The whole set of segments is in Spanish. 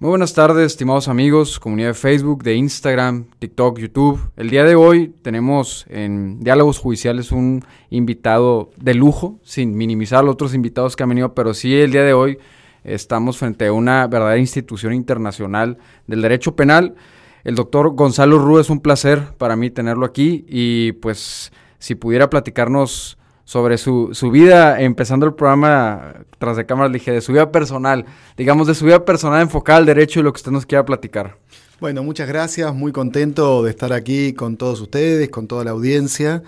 Muy buenas tardes, estimados amigos, comunidad de Facebook, de Instagram, TikTok, YouTube. El día de hoy tenemos en Diálogos Judiciales un invitado de lujo, sin minimizar los otros invitados que han venido, pero sí el día de hoy estamos frente a una verdadera institución internacional del derecho penal. El doctor Gonzalo Rú es un placer para mí tenerlo aquí y pues si pudiera platicarnos sobre su, su, vida, empezando el programa tras de cámaras, dije, de su vida personal, digamos, de su vida personal enfocada al derecho y lo que usted nos quiera platicar. Bueno, muchas gracias, muy contento de estar aquí con todos ustedes, con toda la audiencia.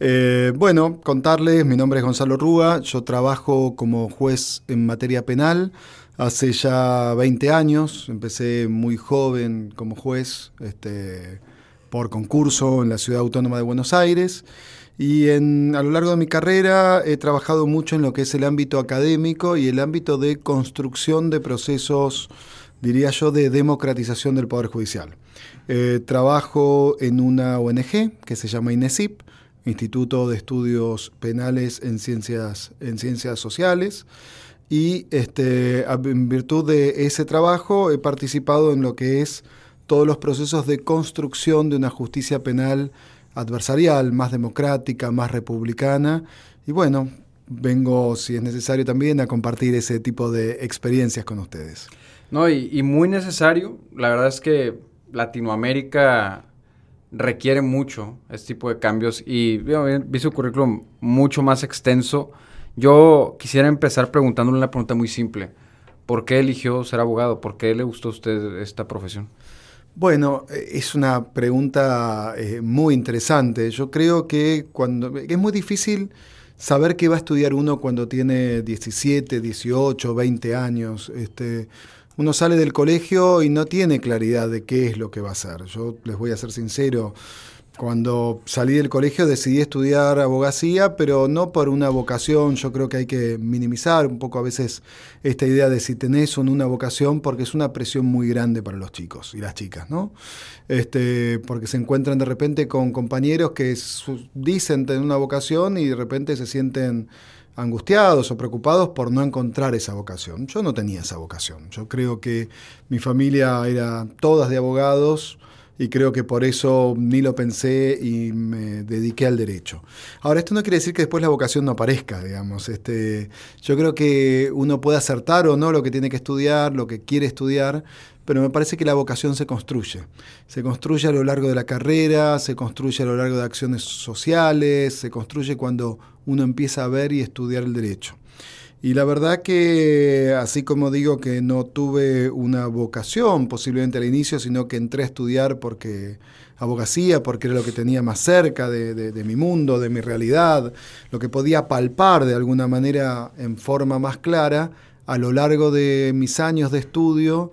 Eh, bueno, contarles, mi nombre es Gonzalo Rúa, yo trabajo como juez en materia penal hace ya 20 años, empecé muy joven como juez este, por concurso en la Ciudad Autónoma de Buenos Aires. Y a lo largo de mi carrera he trabajado mucho en lo que es el ámbito académico y el ámbito de construcción de procesos, diría yo, de democratización del Poder Judicial. Eh, trabajo en una ONG que se llama INESIP, Instituto de Estudios Penales en Ciencias, en Ciencias Sociales. Y este, en virtud de ese trabajo he participado en lo que es todos los procesos de construcción de una justicia penal adversarial, más democrática, más republicana. Y bueno, vengo, si es necesario también, a compartir ese tipo de experiencias con ustedes. No, y, muy necesario. La verdad es que Latinoamérica requiere mucho este tipo de cambios y vi su currículum mucho más extenso. Yo quisiera empezar preguntándole una pregunta muy simple. ¿Por qué eligió ser abogado? ¿Por qué le gustó a usted esta profesión? Bueno, eh, es una pregunta eh, muy interesante. Yo creo que cuando es muy difícil saber qué va a estudiar uno cuando tiene 17, 18, 20 años. Este, uno sale del colegio y no tiene claridad de qué es lo que va a hacer. Yo les voy a ser sincero, cuando salí del colegio decidí estudiar abogacía, pero no por una vocación, yo creo que hay que minimizar un poco a veces esta idea de si tenés o no una vocación, porque es una presión muy grande para los chicos y las chicas, ¿no? Este, porque se encuentran de repente con compañeros que dicen tener una vocación y de repente se sienten angustiados o preocupados por no encontrar esa vocación. Yo no tenía esa vocación. Yo creo que mi familia era todas de abogados, y creo que por eso ni lo pensé y me dediqué al derecho. Ahora, esto no quiere decir que después la vocación no aparezca, digamos. Este, yo creo que uno puede acertar o no lo que tiene que estudiar, lo que quiere estudiar, pero me parece que la vocación se construye. Se construye a lo largo de la carrera, se construye a lo largo de acciones sociales, se construye cuando uno empieza a ver y estudiar el derecho. Y la verdad que, así como digo que no tuve una vocación posiblemente al inicio, sino que entré a estudiar porque abogacía, porque era lo que tenía más cerca de, mi mundo, de mi realidad, lo que podía palpar de alguna manera en forma más clara, a lo largo de mis años de estudio,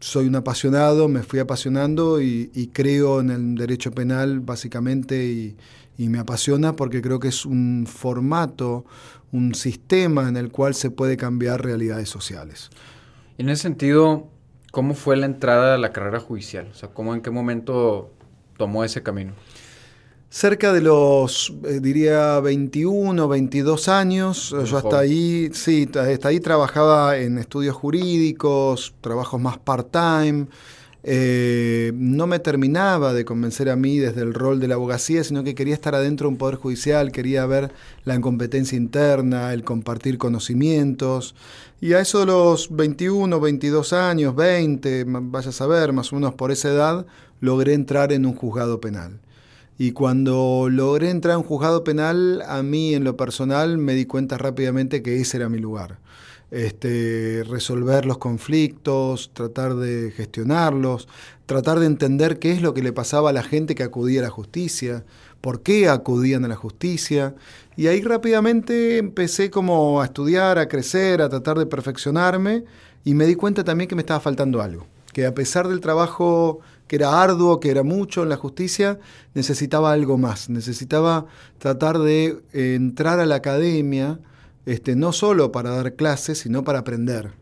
soy un apasionado, me fui apasionando y, creo en el derecho penal básicamente y, y me apasiona porque creo que es un formato, un sistema en el cual se puede cambiar realidades sociales. En ese sentido, ¿cómo fue la entrada a la carrera judicial? O sea, ¿cómo, ¿en qué momento tomó ese camino? Cerca de los, eh, diría, 21, 22 años, yo hasta ahí, sí, hasta ahí trabajaba en estudios jurídicos, trabajos más part-time, eh, no me terminaba de convencer a mí desde el rol de la abogacía, sino que quería estar adentro de un poder judicial, quería ver la incompetencia interna, el compartir conocimientos. Y a eso de los 21, 22 años, 20, vaya a saber, más o menos por esa edad, logré entrar en un juzgado penal. Y cuando logré entrar en un juzgado penal, a mí en lo personal me di cuenta rápidamente que ese era mi lugar este, resolver los conflictos, tratar de gestionarlos, tratar de entender qué es lo que le pasaba a la gente que acudía a la justicia, por qué acudían a la justicia. Y ahí rápidamente empecé como a estudiar, a crecer, a tratar de perfeccionarme y me di cuenta también que me estaba faltando algo, que a pesar del trabajo que era arduo, que era mucho en la justicia, necesitaba algo más, necesitaba tratar de entrar a la academia, este, no solo para dar clases, sino para aprender,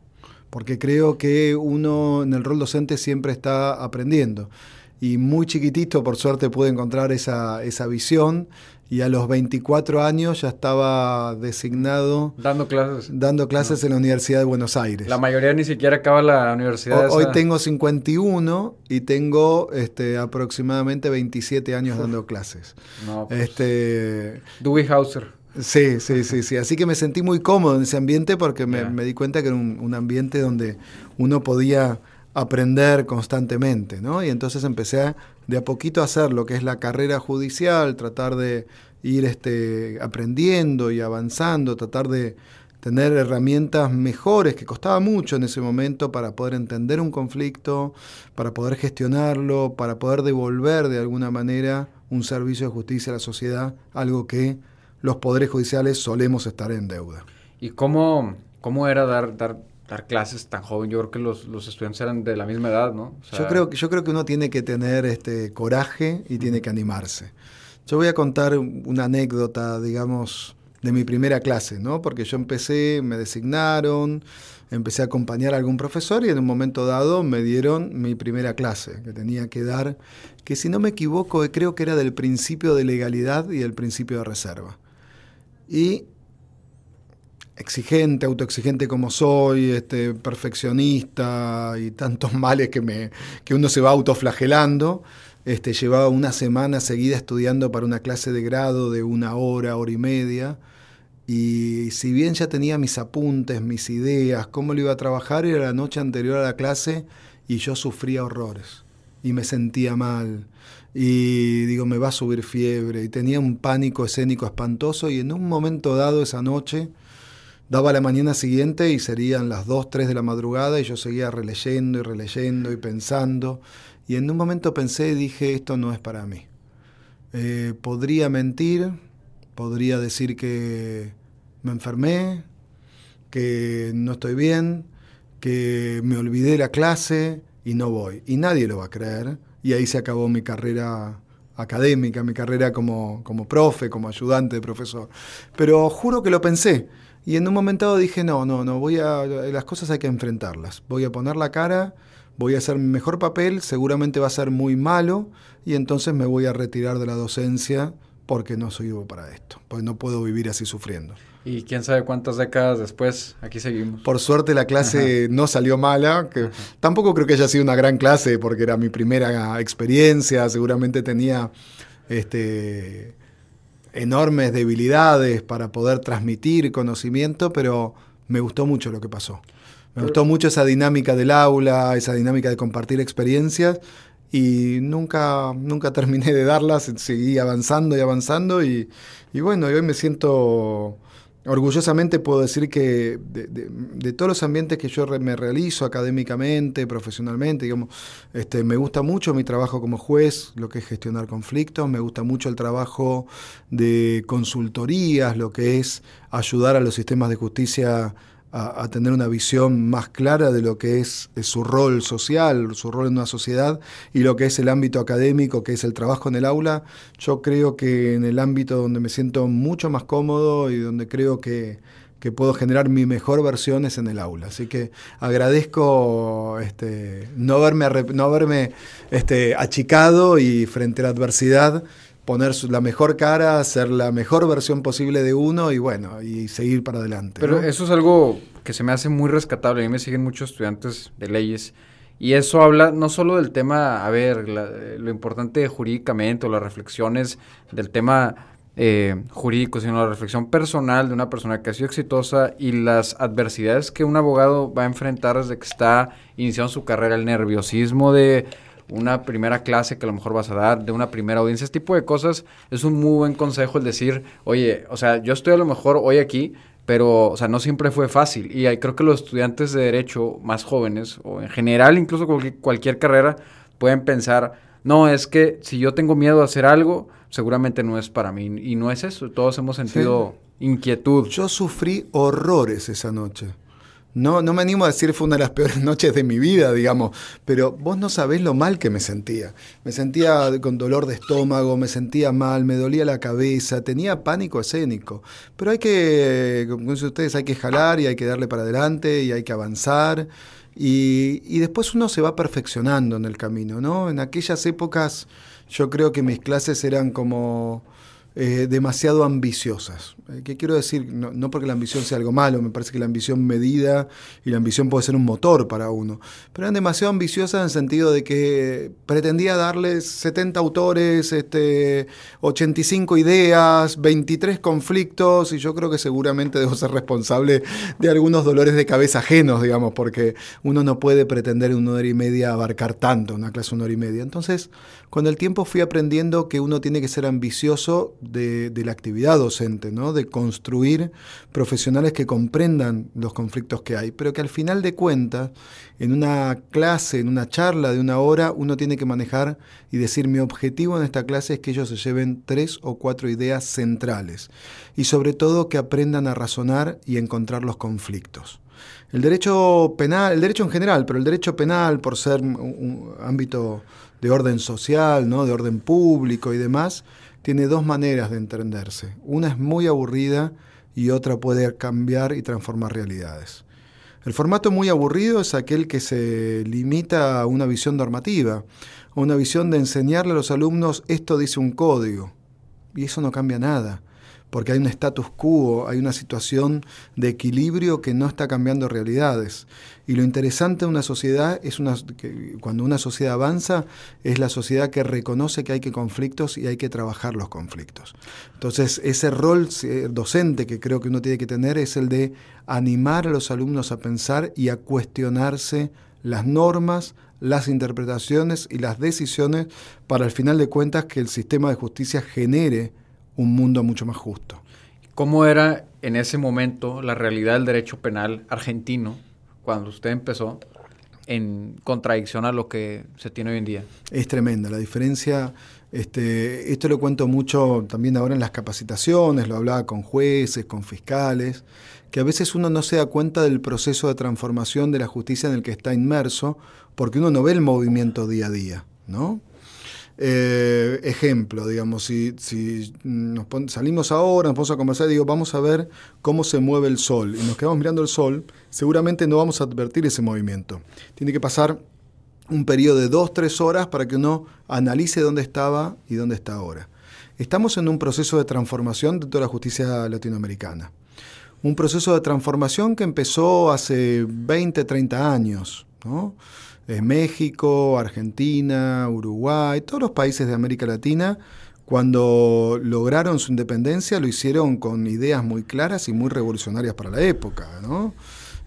porque creo que uno en el rol docente siempre está aprendiendo. y muy chiquitito, por suerte, pude encontrar esa, esa visión y a los 24 años ya estaba designado dando clases dando clases en la Universidad de Buenos Aires. La mayoría ni siquiera acaba la universidad. hoy tengo 51 y tengo este, aproximadamente 27 años dando clases. No, pues, este, Dewey Hauser. Sí, sí, sí, sí. Así que me sentí muy cómodo en ese ambiente porque me, me di cuenta que era un, un, ambiente donde uno podía aprender constantemente, ¿no? Y entonces empecé a, de a poquito a hacer lo que es la carrera judicial, tratar de ir este, aprendiendo y avanzando, tratar de tener herramientas mejores, que costaba mucho en ese momento para poder entender un conflicto, para poder gestionarlo, para poder devolver de alguna manera un servicio de justicia a la sociedad, algo que los poderes judiciales solemos estar en deuda. ¿Y cómo, cómo era dar, dar dar clases tan joven. Yo creo que los, los estudiantes eran de la misma edad, ¿no? yo, creo, yo creo que uno tiene que tener este coraje y tiene que animarse. Yo voy a contar una anécdota, digamos, de mi primera clase, ¿no? Porque yo empecé, me designaron, empecé a acompañar a algún profesor y en un momento dado me dieron mi primera clase, que tenía que dar, que si no me equivoco, creo que era del principio de legalidad y el principio de reserva. Y exigente, autoexigente como soy, este, perfeccionista y tantos males que, me, uno se va autoflagelando, este, llevaba una semana seguida estudiando para una clase de grado de una hora, hora y media, y si bien ya tenía mis apuntes, mis ideas, cómo lo iba a trabajar, era la noche anterior a la clase y yo sufría horrores y me sentía mal y digo, me va a subir fiebre y tenía un pánico escénico espantoso y en un momento dado esa noche daba la mañana siguiente y serían las 2, 3 de la madrugada y yo seguía releyendo y releyendo y pensando. Y en un momento pensé y dije, esto no es para mí. Eh, podría mentir, podría decir que me enfermé, que no estoy bien, que me olvidé la clase y no voy. Y nadie lo va a creer. Y ahí se acabó mi carrera académica, mi carrera como, como profe, como ayudante de profesor. Pero juro que lo pensé. Y en un momento dije, no, no, no, voy a, las cosas hay que enfrentarlas. Voy a poner la cara, voy a hacer mi mejor papel, seguramente va a ser muy malo, y entonces me voy a retirar de la docencia porque no soy vivo para esto, pues no puedo vivir así sufriendo. Y quién sabe cuántas décadas después, aquí seguimos. Por suerte la clase no salió mala, que tampoco creo que haya sido una gran clase porque era mi primera experiencia, seguramente tenía este enormes debilidades para poder transmitir conocimiento, pero me gustó mucho lo que pasó. Me gustó mucho esa dinámica del aula, esa dinámica de compartir experiencias y nunca, nunca terminé de darlas, seguí avanzando y avanzando y, y bueno, hoy me siento Orgullosamente puedo decir que de, todos los ambientes que yo me realizo académicamente, profesionalmente, digamos, este, me gusta mucho mi trabajo como juez, lo que es gestionar conflictos, me gusta mucho el trabajo de consultorías, lo que es ayudar a los sistemas de justicia a, tener una visión más clara de lo que es, su rol social, su rol en una sociedad y lo que es el ámbito académico, que es el trabajo en el aula, yo creo que en el ámbito donde me siento mucho más cómodo y donde creo que, puedo generar mi mejor versión es en el aula. Así que agradezco este, no haberme, no haberme este, achicado y frente a la adversidad poner la mejor cara, ser la mejor versión posible de uno y bueno, y seguir para adelante. Pero eso es algo que se me hace muy rescatable. A mí me siguen muchos estudiantes de leyes y eso habla no solo del tema, a ver, lo importante jurídicamente o las reflexiones del tema eh, jurídico, sino la reflexión personal de una persona que ha sido exitosa y las adversidades que un abogado va a enfrentar desde que está iniciando su carrera, el nerviosismo de una primera clase que a lo mejor vas a dar, de una primera audiencia, ese tipo de cosas, es un muy buen consejo el decir, oye, o sea, yo estoy a lo mejor hoy aquí, pero, o sea, no siempre fue fácil. Y creo que los estudiantes de derecho más jóvenes, o en general incluso cualquier, cualquier carrera, pueden pensar, no, es que si yo tengo miedo a hacer algo, seguramente no es para mí. Y no es eso, todos hemos sentido inquietud. Yo sufrí horrores esa noche. No, no me animo a decir fue una de las peores noches de mi vida, digamos, pero vos no sabés lo mal que me sentía. Me sentía con dolor de estómago, me sentía mal, me dolía la cabeza, tenía pánico escénico. Pero hay que, como dicen ustedes, hay que jalar y hay que darle para adelante y hay que avanzar. Y, después uno se va perfeccionando en el camino, ¿no? En aquellas épocas yo creo que mis clases eran como eh, demasiado ambiciosas. Eh, ¿Qué quiero decir? No, porque la ambición sea algo malo, me parece que la ambición medida y la ambición puede ser un motor para uno, pero eran demasiado ambiciosas en el sentido de que pretendía darles 70 autores, este, 85 ideas, 23 conflictos, y yo creo que seguramente debo ser responsable de algunos dolores de cabeza ajenos, digamos, porque uno no puede pretender en una hora y media abarcar tanto, una clase una hora y media. Entonces, con el tiempo fui aprendiendo que uno tiene que ser ambicioso de, la actividad docente, ¿no? Construir profesionales que comprendan los conflictos que hay, pero que al final de cuentas, en una clase, en una charla de una hora, uno tiene que manejar y decir mi objetivo en esta clase es que ellos se lleven tres o cuatro ideas centrales y sobre todo que aprendan a razonar y encontrar los conflictos. El derecho penal, el derecho en general, pero el derecho penal, por ser un ámbito de orden social, ¿no? de orden público y demás, tiene dos maneras de entenderse. Una es muy aburrida y otra puede cambiar y transformar realidades. El formato muy aburrido es aquel que se limita a una visión normativa, a una visión de enseñarle a los alumnos esto dice un código. Y eso no cambia nada porque hay un status quo, hay una situación de equilibrio que no está cambiando realidades. Y lo interesante de una sociedad es una, que cuando una sociedad avanza, es la sociedad que reconoce que hay que conflictos y hay que trabajar los conflictos. Entonces, ese rol docente que creo que uno tiene que tener es el de animar a los alumnos a pensar y a cuestionarse las normas, las interpretaciones y las decisiones para al final de cuentas que el sistema de justicia genere un mundo mucho más justo. ¿Cómo era en ese momento la realidad del derecho penal argentino cuando usted empezó en contradicción a lo que se tiene hoy en día? Es tremenda la diferencia. Este, esto lo cuento mucho también ahora en las capacitaciones, lo hablaba con jueces, con fiscales, que a veces uno no se da cuenta del proceso de transformación de la justicia en el que está inmerso, porque uno no ve el movimiento día a día, ¿no? Eh, ejemplo, digamos, si, salimos ahora, nos vamos a conversar y digo, vamos a ver cómo se mueve el sol y nos quedamos mirando el sol, seguramente no vamos a advertir ese movimiento. Tiene que pasar un periodo de dos, tres horas para que uno analice dónde estaba y dónde está ahora. Estamos en un proceso de transformación de toda la justicia latinoamericana. Un proceso de transformación que empezó hace 20, 30 años, ¿no? México, Argentina, Uruguay, todos los países de América Latina, cuando lograron su independencia, lo hicieron con ideas muy claras y muy revolucionarias para la época, ¿no?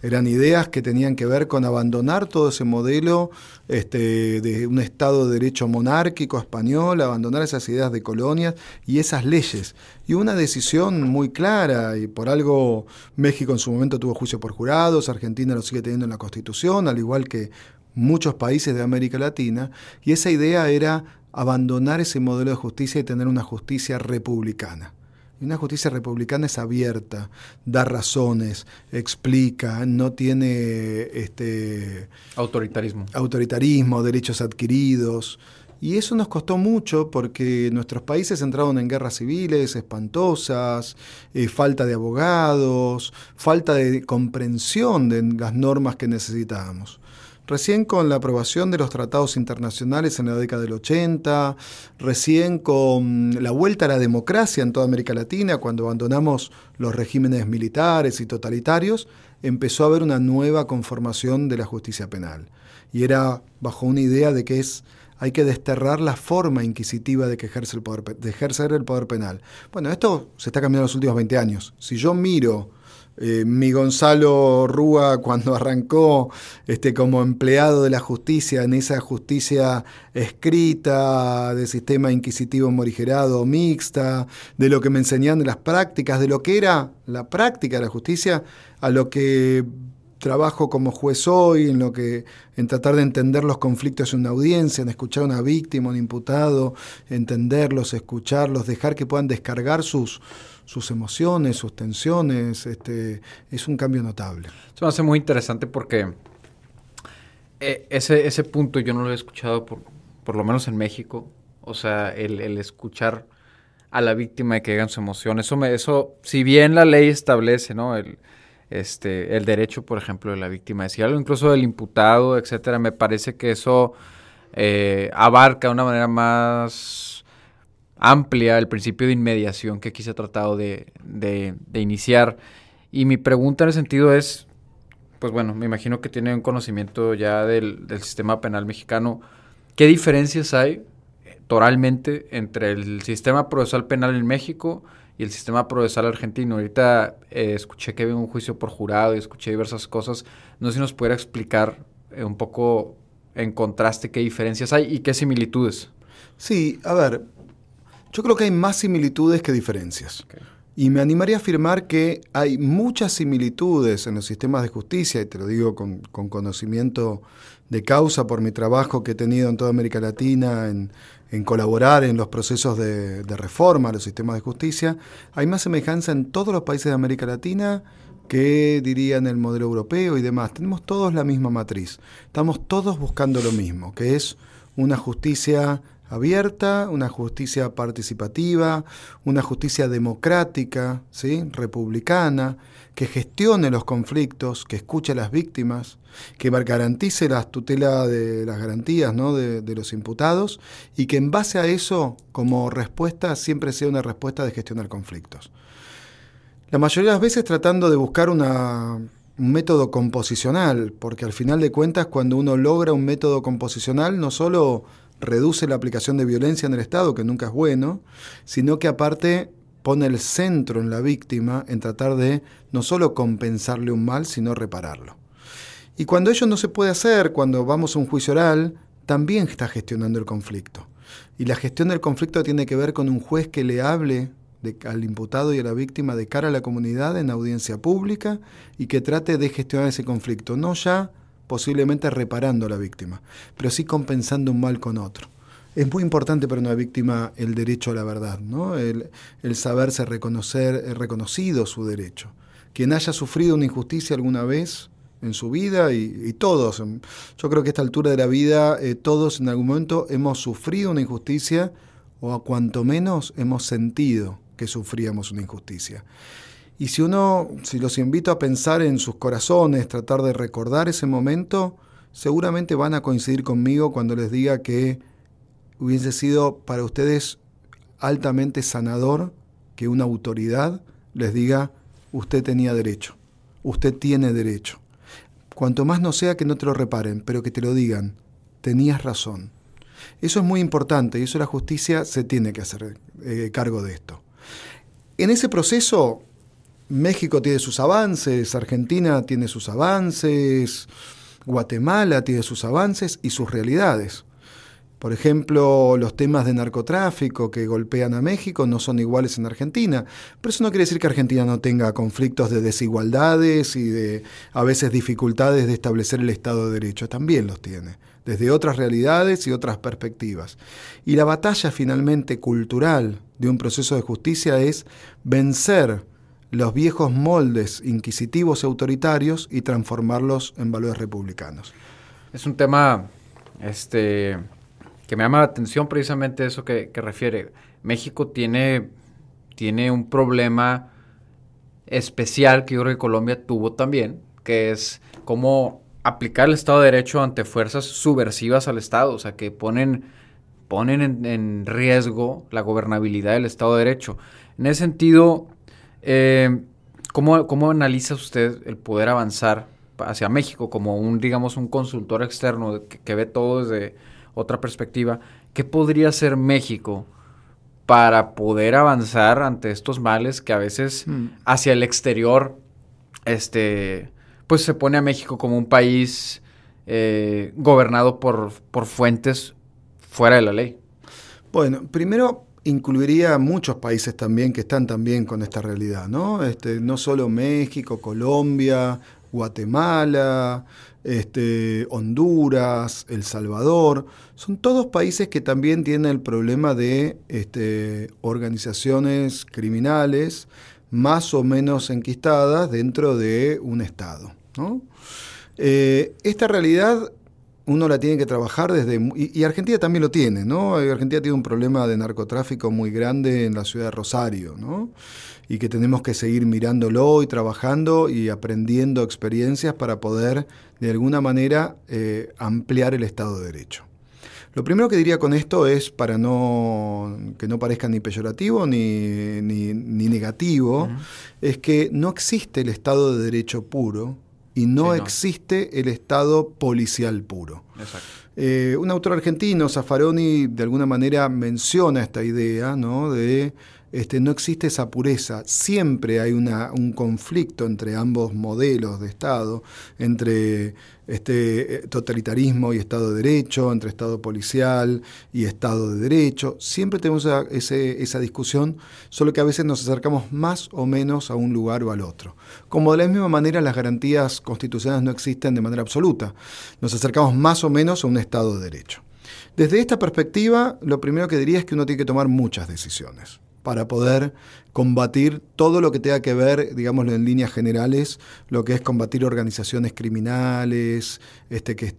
Eran ideas que tenían que ver con abandonar todo ese modelo este, de un Estado de Derecho monárquico español, abandonar esas ideas de colonias y esas leyes. Y una decisión muy clara, y por algo México en su momento tuvo juicio por jurados, Argentina lo sigue teniendo en la Constitución, al igual que muchos países de América Latina, y esa idea era abandonar ese modelo de justicia y tener una justicia republicana. Una justicia republicana es abierta, da razones, explica, no tiene este autoritarismo. Autoritarismo, derechos adquiridos. Y eso nos costó mucho porque nuestros países entraron en guerras civiles espantosas, eh, falta de abogados, falta de comprensión de las normas que necesitábamos. Recién con la aprobación de los tratados internacionales en la década del 80, recién con la vuelta a la democracia en toda América Latina, cuando abandonamos los regímenes militares y totalitarios, empezó a haber una nueva conformación de la justicia penal. Y era bajo una idea de que es hay que desterrar la forma inquisitiva de que ejerce de ejercer el poder penal. Bueno, esto se está cambiando en los últimos 20 años. Si yo miro eh, mi Gonzalo Rúa cuando arrancó este, como empleado de la justicia, en esa justicia escrita, de sistema inquisitivo morigerado mixta, de lo que me enseñan de las prácticas, de lo que era la práctica de la justicia, a lo que trabajo como juez hoy, en lo que, en tratar de entender los conflictos en una audiencia, en escuchar a una víctima, un imputado, entenderlos, escucharlos, dejar que puedan descargar sus, sus emociones, sus tensiones, este, es un cambio notable. Eso me hace muy interesante porque eh, ese, ese punto yo no lo he escuchado por, por lo menos en México. O sea, el, escuchar a la víctima y que digan su emoción. Eso, me, eso, si bien la ley establece, ¿no? El, este, el derecho, por ejemplo, de la víctima. Decir algo incluso del imputado, etcétera. Me parece que eso eh, abarca de una manera más amplia el principio de inmediación que aquí se ha tratado de, de, iniciar. Y mi pregunta en el sentido es, pues bueno, me imagino que tiene un conocimiento ya del, del sistema penal mexicano. ¿Qué diferencias hay eh, toralmente entre el sistema procesal penal en México y el sistema procesal argentino. Ahorita eh, escuché que había un juicio por jurado y escuché diversas cosas. No sé si nos pudiera explicar eh, un poco en contraste qué diferencias hay y qué similitudes. Sí, a ver, yo creo que hay más similitudes que diferencias. Y me animaría a afirmar que hay muchas similitudes en los sistemas de justicia, y te lo digo con, con conocimiento de causa por mi trabajo que he tenido en toda América Latina, en, en colaborar en los procesos de, reforma a los sistemas de justicia, hay más semejanza en todos los países de América Latina que diría en el modelo europeo y demás. Tenemos todos la misma matriz. Estamos todos buscando lo mismo, que es una justicia abierta, una justicia participativa, una justicia democrática, ¿sí? republicana, que gestione los conflictos, que escuche a las víctimas, que garantice la tutela de las garantías ¿no? de, los imputados y que en base a eso, como respuesta, siempre sea una respuesta de gestionar conflictos. La mayoría de las veces tratando de buscar una, un método composicional, porque al final de cuentas cuando uno logra un método composicional no solo reduce la aplicación de violencia en el Estado, que nunca es bueno, sino que aparte pone el centro en la víctima en tratar de no solo compensarle un mal, sino repararlo. Y cuando ello no se puede hacer, cuando vamos a un juicio oral, también está gestionando el conflicto. Y la gestión del conflicto tiene que ver con un juez que le hable al imputado y a la víctima de cara a la comunidad en audiencia pública y que trate de gestionar ese conflicto, no ya posiblemente reparando a la víctima, pero sí compensando un mal con otro. Es muy importante para una víctima el derecho a la verdad, ¿no? el, saberse reconocer, reconocido su derecho. Quien haya sufrido una injusticia alguna vez en su vida y, todos, yo creo que a esta altura de la vida eh, todos en algún momento hemos sufrido una injusticia o a cuanto menos hemos sentido que sufríamos una injusticia. Y si uno, si los invito a pensar en sus corazones, tratar de recordar ese momento, seguramente van a coincidir conmigo cuando les diga que hubiese sido para ustedes altamente sanador que una autoridad les diga, usted tenía derecho, usted tiene derecho. Cuanto más no sea que no te lo reparen, pero que te lo digan, tenías razón. Eso es muy importante y eso la justicia se tiene que hacer eh, cargo de esto. En ese proceso, México tiene sus avances, Argentina tiene sus avances, Guatemala tiene sus avances y sus realidades. Por ejemplo, los temas de narcotráfico que golpean a México no son iguales en Argentina, pero eso no quiere decir que Argentina no tenga conflictos de desigualdades y de a veces dificultades de establecer el Estado de Derecho, también los tiene, desde otras realidades y otras perspectivas. Y la batalla finalmente cultural de un proceso de justicia es vencer los viejos moldes inquisitivos y autoritarios y transformarlos en valores republicanos. Es un tema este que me llama la atención precisamente eso que, refiere. México tiene, tiene un problema especial que yo creo que Colombia tuvo también, que es cómo aplicar el Estado de Derecho ante fuerzas subversivas al Estado, o sea, que ponen, ponen en, riesgo la gobernabilidad del Estado de Derecho. En ese sentido, eh, ¿cómo, ¿cómo, analiza usted el poder avanzar hacia México como un, digamos, un consultor externo que ve todo desde otra perspectiva, ¿qué podría hacer México para poder avanzar ante estos males que a veces mm. hacia el exterior, este, pues se pone a México como un país eh, gobernado por, por fuentes fuera de la ley? Bueno, primero incluiría muchos países también que están también con esta realidad, ¿no? Este, no solo México, Colombia, Guatemala, este, Honduras, El Salvador, son todos países que también tienen el problema de este, organizaciones criminales más o menos enquistadas dentro de un Estado. Eh, esta realidad uno la tiene que trabajar desde... Y, Argentina también lo tiene, ¿no? Argentina tiene un problema de narcotráfico muy grande en la ciudad de Rosario, ¿no? Y que tenemos que seguir mirándolo y trabajando y aprendiendo experiencias para poder, de alguna manera, eh, ampliar el Estado de Derecho. Lo primero que diría con esto es, para no que no parezca ni peyorativo ni, ni, negativo, es que no existe el Estado de Derecho puro, y no, existe el Estado policial puro. Eh, un autor argentino, Zaffaroni, de alguna manera menciona esta idea ¿no? de este, no existe esa pureza. Siempre hay un conflicto entre ambos modelos de Estado, entre este, totalitarismo y Estado de Derecho, entre Estado policial y Estado de Derecho. Siempre tenemos esa, discusión, solo que a veces nos acercamos más o menos a un lugar o al otro. Como de la misma manera las garantías constitucionales no existen de manera absoluta, nos acercamos más o menos a un Estado de Derecho. Desde esta perspectiva, lo primero que diría es que uno tiene que tomar muchas decisiones para poder combatir todo lo que tenga que ver, digámoslo en líneas generales, lo que es combatir organizaciones criminales este, que,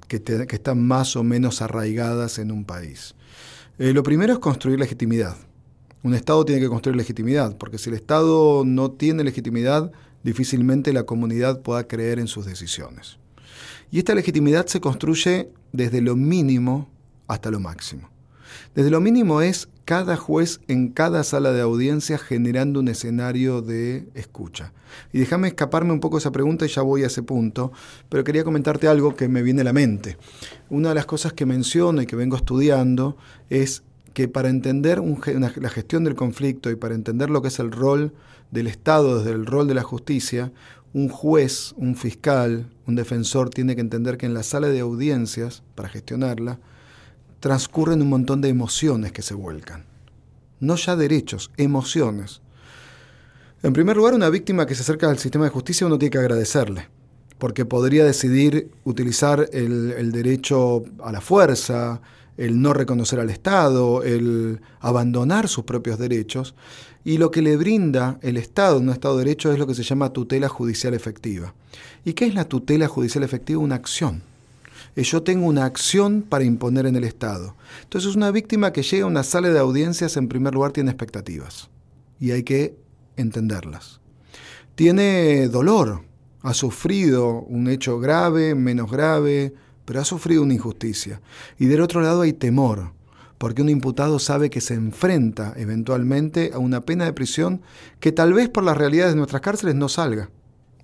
están más o menos arraigadas en un país. Eh, lo primero es construir legitimidad. Un Estado tiene que construir legitimidad, porque si el Estado no tiene legitimidad, difícilmente la comunidad pueda creer en sus decisiones. Y esta legitimidad se construye desde lo mínimo hasta lo máximo. Desde lo mínimo es cada juez en cada sala de audiencia generando un escenario de escucha. Y déjame escaparme un poco esa pregunta y ya voy a ese punto, pero quería comentarte algo que me viene a la mente. Una de las cosas que menciono y que vengo estudiando es que para entender la gestión del conflicto y para entender lo que es el rol del Estado desde el rol de la justicia, un juez, un fiscal, un defensor tiene que entender que en la sala de audiencias, para gestionarla, transcurren un montón de emociones que se vuelcan. No ya derechos, emociones. En primer lugar, una víctima que se acerca al sistema de justicia uno tiene que agradecerle, porque podría decidir utilizar el, derecho a la fuerza, el no reconocer al Estado, el abandonar sus propios derechos, y lo que le brinda el Estado un Estado de Derecho es lo que se llama tutela judicial efectiva. ¿Y qué es la tutela judicial efectiva? Una acción yo tengo una acción para imponer en el Estado. Entonces una víctima que llega a una sala de audiencias en primer lugar tiene expectativas y hay que entenderlas. Tiene dolor, ha sufrido un hecho grave, menos grave, pero ha sufrido una injusticia. Y del otro lado hay temor, porque un imputado sabe que se enfrenta eventualmente a una pena de prisión que tal vez por las realidades de nuestras cárceles no salga,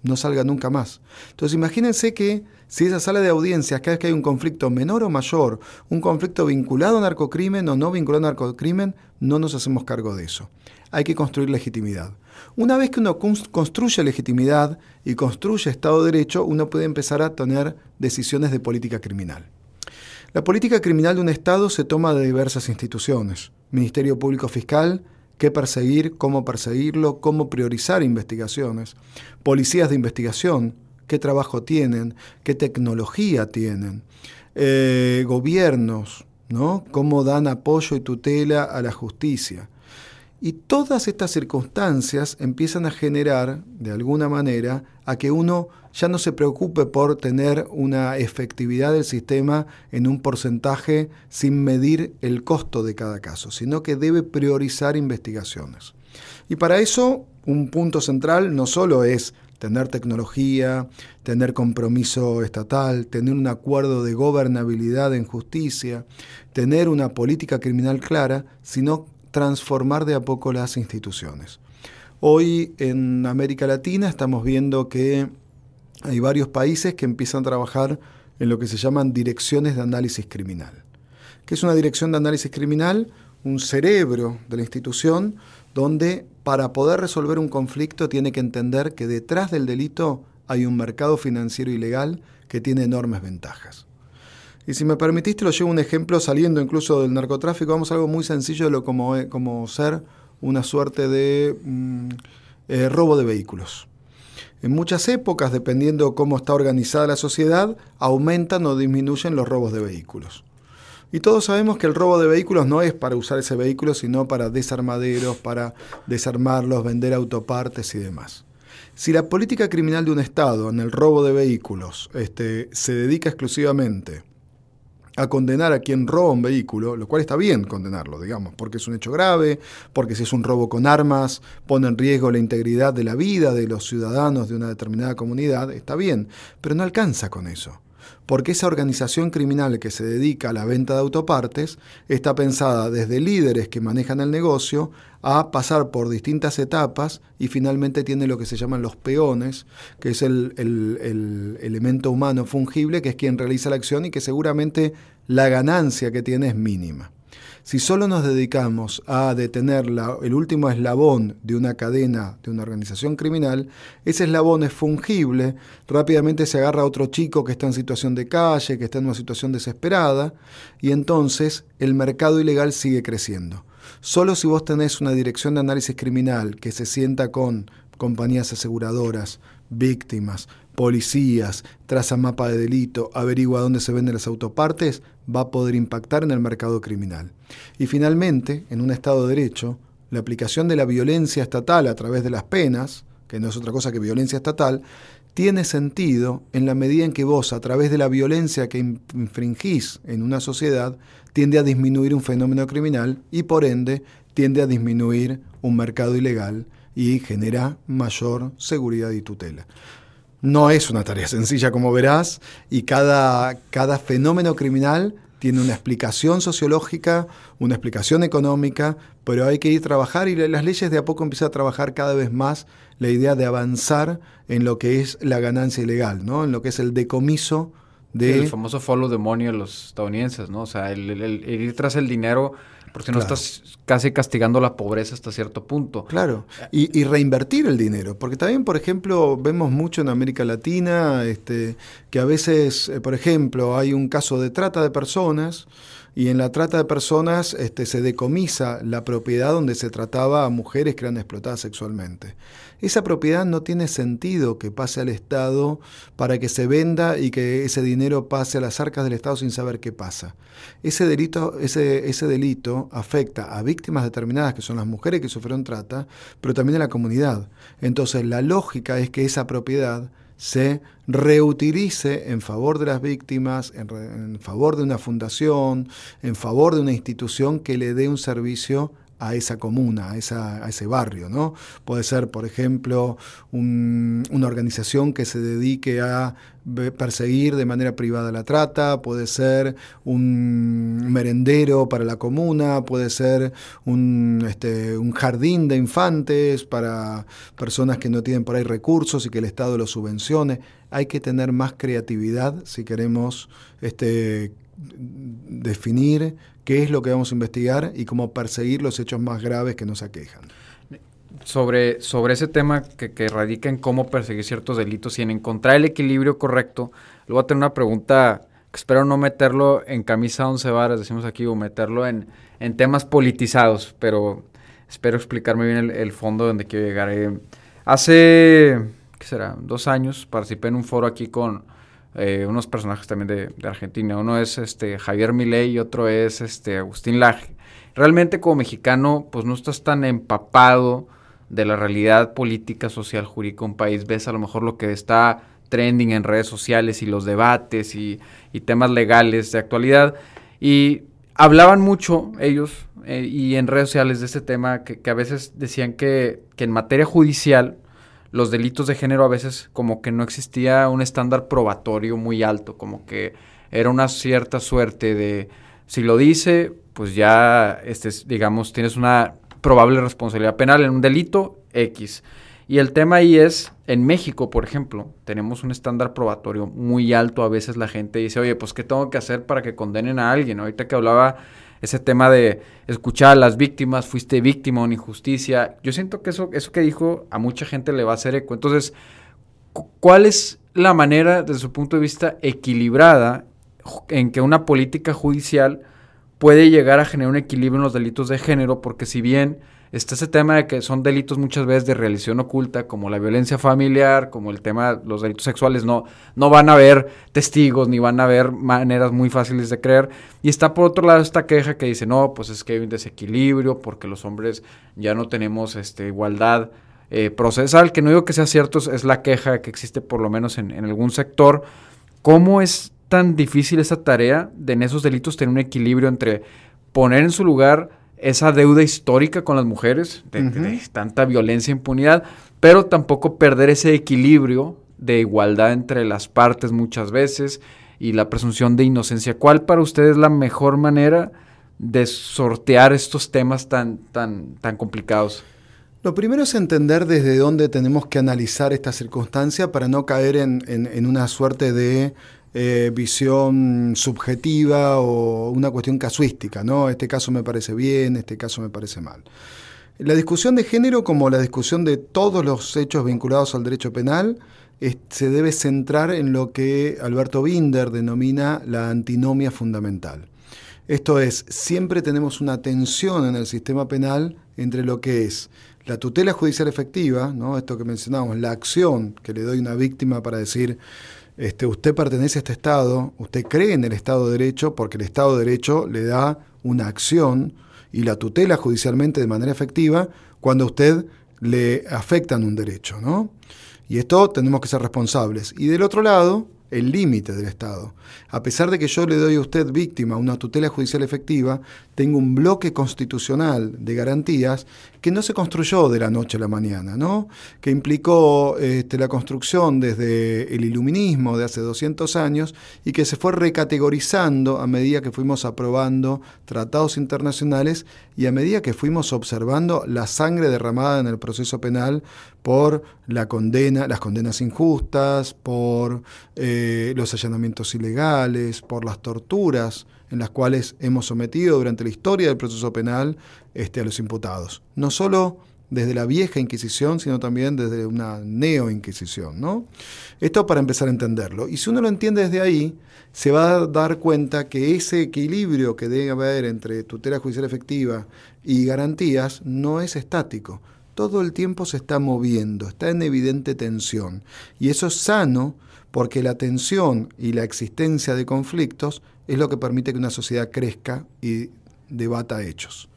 no salga nunca más. Entonces imagínense que si esa sala de audiencias, cada vez que hay un conflicto menor o mayor, un conflicto vinculado a narcocrimen o no vinculado a narcocrimen, no nos hacemos cargo de eso. Hay que construir legitimidad. Una vez que uno construye legitimidad y construye Estado de Derecho, uno puede empezar a tener decisiones de política criminal. La política criminal de un Estado se toma de diversas instituciones. Ministerio Público Fiscal, qué perseguir, cómo perseguirlo, cómo priorizar investigaciones. Policías de investigación, qué trabajo tienen, qué tecnología tienen, eh, gobiernos, ¿no? cómo dan apoyo y tutela a la justicia. Y todas estas circunstancias empiezan a generar, de alguna manera, a que uno ya no se preocupe por tener una efectividad del sistema en un porcentaje sin medir el costo de cada caso, sino que debe priorizar investigaciones. Y para eso, un punto central no solo es tener tecnología, tener compromiso estatal, tener un acuerdo de gobernabilidad en justicia, tener una política criminal clara, sino transformar de a poco las instituciones. Hoy en América Latina estamos viendo que hay varios países que empiezan a trabajar en lo que se llaman direcciones de análisis criminal. ¿Qué es una dirección de análisis criminal? Un cerebro de la institución donde para poder resolver un conflicto tiene que entender que detrás del delito hay un mercado financiero ilegal que tiene enormes ventajas. Y si me permitiste, lo llevo un ejemplo saliendo incluso del narcotráfico. Vamos a algo muy sencillo de lo como, eh, como ser una suerte de mm, eh, robo de vehículos. En muchas épocas, dependiendo cómo está organizada la sociedad, aumentan o disminuyen los robos de vehículos. Y todos sabemos que el robo de vehículos no es para usar ese vehículo, sino para desarmaderos, para desarmarlos, vender autopartes y demás. Si la política criminal de un Estado en el robo de vehículos este, se dedica exclusivamente a condenar a quien roba un vehículo, lo cual está bien condenarlo, digamos, porque es un hecho grave, porque si es un robo con armas pone en riesgo la integridad de la vida de los ciudadanos de una determinada comunidad, está bien, pero no alcanza con eso porque esa organización criminal que se dedica a la venta de autopartes está pensada desde líderes que manejan el negocio a pasar por distintas etapas y finalmente tiene lo que se llaman los peones, que es el, el elemento humano fungible, que es quien realiza la acción y que seguramente la ganancia que tiene es mínima. Si solo nos dedicamos a detener el último eslabón de una cadena, de una organización criminal, ese eslabón es fungible, rápidamente se agarra a otro chico que está en situación de calle, que está en una situación desesperada, y entonces el mercado ilegal sigue creciendo. Solo si vos tenés una dirección de análisis criminal que se sienta con compañías aseguradoras, víctimas, policías, traza mapa de delito, averigua dónde se venden las autopartes, va a poder impactar en el mercado criminal. Y finalmente, en un Estado de Derecho, la aplicación de la violencia estatal a través de las penas, que no es otra cosa que violencia estatal, tiene sentido en la medida en que vos, a través de la violencia que infringís en una sociedad, tiende a disminuir un fenómeno criminal y por ende tiende a disminuir un mercado ilegal y genera mayor seguridad y tutela. No es una tarea sencilla, como verás, y cada, cada fenómeno criminal tiene una explicación sociológica, una explicación económica, pero hay que ir a trabajar y las leyes de a poco empiezan a trabajar cada vez más la idea de avanzar en lo que es la ganancia ilegal, ¿no? en lo que es el decomiso de... El famoso follow the money de los estadounidenses, ¿no? O sea, el ir tras el dinero porque no estás casi castigando la pobreza hasta cierto punto. Claro, y, reinvertir el dinero, porque también, por ejemplo, vemos mucho en América Latina este, que a veces, eh, por ejemplo, hay un caso de trata de personas y en la trata de personas este, se decomisa la propiedad donde se trataba a mujeres que eran explotadas sexualmente. Esa propiedad no tiene sentido que pase al Estado para que se venda y que ese dinero pase a las arcas del Estado sin saber qué pasa. Ese delito, ese, ese delito afecta a víctimas determinadas, que son las mujeres que sufrieron trata, pero también a la comunidad. Entonces la lógica es que esa propiedad se reutilice en favor de las víctimas, en, favor de una fundación, en favor de una institución que le dé un servicio a esa comuna, a, esa, a ese barrio. ¿no? Puede ser, por ejemplo, una organización que se dedique a perseguir de manera privada la trata, puede ser un merendero para la comuna, puede ser un, este, un jardín de infantes para personas que no tienen por ahí recursos y que el Estado los subvencione. Hay que tener más creatividad si queremos este, definir qué es lo que vamos a investigar y cómo perseguir los hechos más graves que nos aquejan. Sobre, sobre ese tema que, que radica en cómo perseguir ciertos delitos y en encontrar el equilibrio correcto, luego voy a tener una pregunta que espero no meterlo en camisa once varas, decimos aquí, o meterlo en, en temas politizados, pero espero explicarme bien el, el fondo donde quiero llegar. Eh, hace, ¿qué será? Dos años participé en un foro aquí con eh, unos personajes también de, Argentina. Uno es este Javier Milei y otro es este Agustín Laje. Realmente como mexicano, pues no estás tan empapado de la realidad política, social, jurídica un país. Ves a lo mejor lo que está trending en redes sociales y los debates y, temas legales de actualidad. Y hablaban mucho ellos eh, y en redes sociales de este tema que, a veces decían que en materia judicial los delitos de género a veces como que no existía un estándar probatorio muy alto, como que era una cierta suerte de si lo dice, pues ya este, digamos tienes una probable responsabilidad penal en un delito X. Y el tema ahí es, en México, por ejemplo, tenemos un estándar probatorio muy alto. A veces la gente dice, oye, pues, ¿qué tengo que hacer para que condenen a alguien? Ahorita que hablaba ese tema de escuchar a las víctimas, fuiste víctima de una injusticia. Yo siento que eso, eso que dijo a mucha gente le va a hacer eco. Entonces, ¿cuál es la manera, desde su punto de vista, equilibrada en que una política judicial puede llegar a generar un equilibrio en los delitos de género? Porque si bien está ese tema de que son delitos muchas veces de realización oculta, como la violencia familiar, como el tema de los delitos sexuales, no, no van a haber testigos ni van a haber maneras muy fáciles de creer. Y está por otro lado esta queja que dice, no, pues es que hay un desequilibrio porque los hombres ya no tenemos este, igualdad eh, procesal, que no digo que sea cierto, es la queja que existe por lo menos en, en algún sector. ¿Cómo es tan difícil esa tarea de en esos delitos tener un equilibrio entre poner en su lugar esa deuda histórica con las mujeres, de, tanta violencia e impunidad, pero tampoco perder ese equilibrio de igualdad entre las partes muchas veces y la presunción de inocencia. ¿Cuál para ustedes es la mejor manera de sortear estos temas tan, tan, tan complicados? Lo primero es entender desde dónde tenemos que analizar esta circunstancia para no caer en, una suerte de eh, visión subjetiva o una cuestión casuística, ¿no? Este caso me parece bien, este caso me parece mal. La discusión de género, como la discusión de todos los hechos vinculados al derecho penal, se debe centrar en lo que Alberto Binder denomina la antinomia fundamental. Esto es, siempre tenemos una tensión en el sistema penal entre lo que es la tutela judicial efectiva, ¿no? esto que mencionamos, la acción que le doy a una víctima para decir, este, usted pertenece a este Estado, usted cree en el Estado de Derecho porque el Estado de Derecho le da una acción y la tutela judicialmente de manera efectiva cuando a usted le afectan un derecho. ¿no? Y esto tenemos que ser responsables. Y del otro lado, el límite del Estado. A pesar de que yo le doy a usted víctima una tutela judicial efectiva, tengo un bloque constitucional de garantías que no se construyó de la noche a la mañana, ¿no? que implicó este, la construcción desde el iluminismo de hace 200 años y que se fue recategorizando a medida que fuimos aprobando tratados internacionales y a medida que fuimos observando la sangre derramada en el proceso penal por la condena, las condenas injustas, por eh, los allanamientos ilegales, por las torturas en las cuales hemos sometido durante la historia del proceso penal este, a los imputados. No solo desde la vieja Inquisición, sino también desde una neo-Inquisición. ¿no? Esto para empezar a entenderlo. Y si uno lo entiende desde ahí, se va a dar cuenta que ese equilibrio que debe haber entre tutela judicial efectiva y garantías no es estático. Todo el tiempo se está moviendo, está en evidente tensión. Y eso es sano porque la tensión y la existencia de conflictos es lo que permite que una sociedad crezca y debata hechos.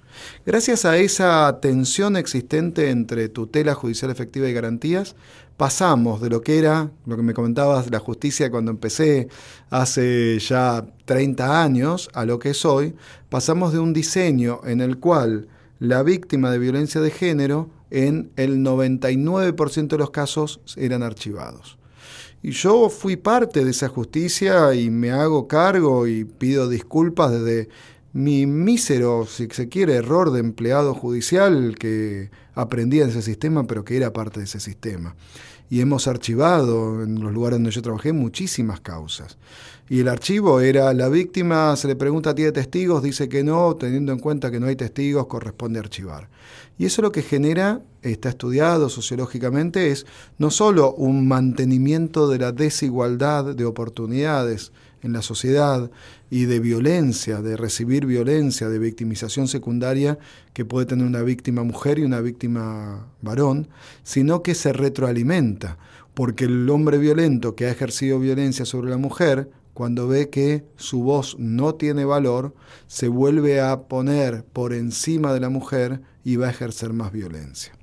Gracias a esa tensión existente entre tutela judicial efectiva y garantías, pasamos de lo que era, lo que me comentabas, la justicia cuando empecé hace ya 30 años, a lo que es hoy, pasamos de un diseño en el cual la víctima de violencia de género en el 99% de los casos eran archivados. Y yo fui parte de esa justicia y me hago cargo y pido disculpas desde mi mísero, si se quiere, error de empleado judicial que aprendía en ese sistema, pero que era parte de ese sistema. Y hemos archivado en los lugares donde yo trabajé muchísimas causas. Y el archivo era, la víctima se le pregunta, ¿tiene testigos? Dice que no, teniendo en cuenta que no hay testigos, corresponde archivar. Y eso lo que genera, está estudiado sociológicamente, es no solo un mantenimiento de la desigualdad de oportunidades en la sociedad y de violencia, de recibir violencia, de victimización secundaria que puede tener una víctima mujer y una víctima varón, sino que se retroalimenta, porque el hombre violento que ha ejercido violencia sobre la mujer cuando ve que su voz no tiene valor, se vuelve a poner por encima de la mujer y va a ejercer más violencia.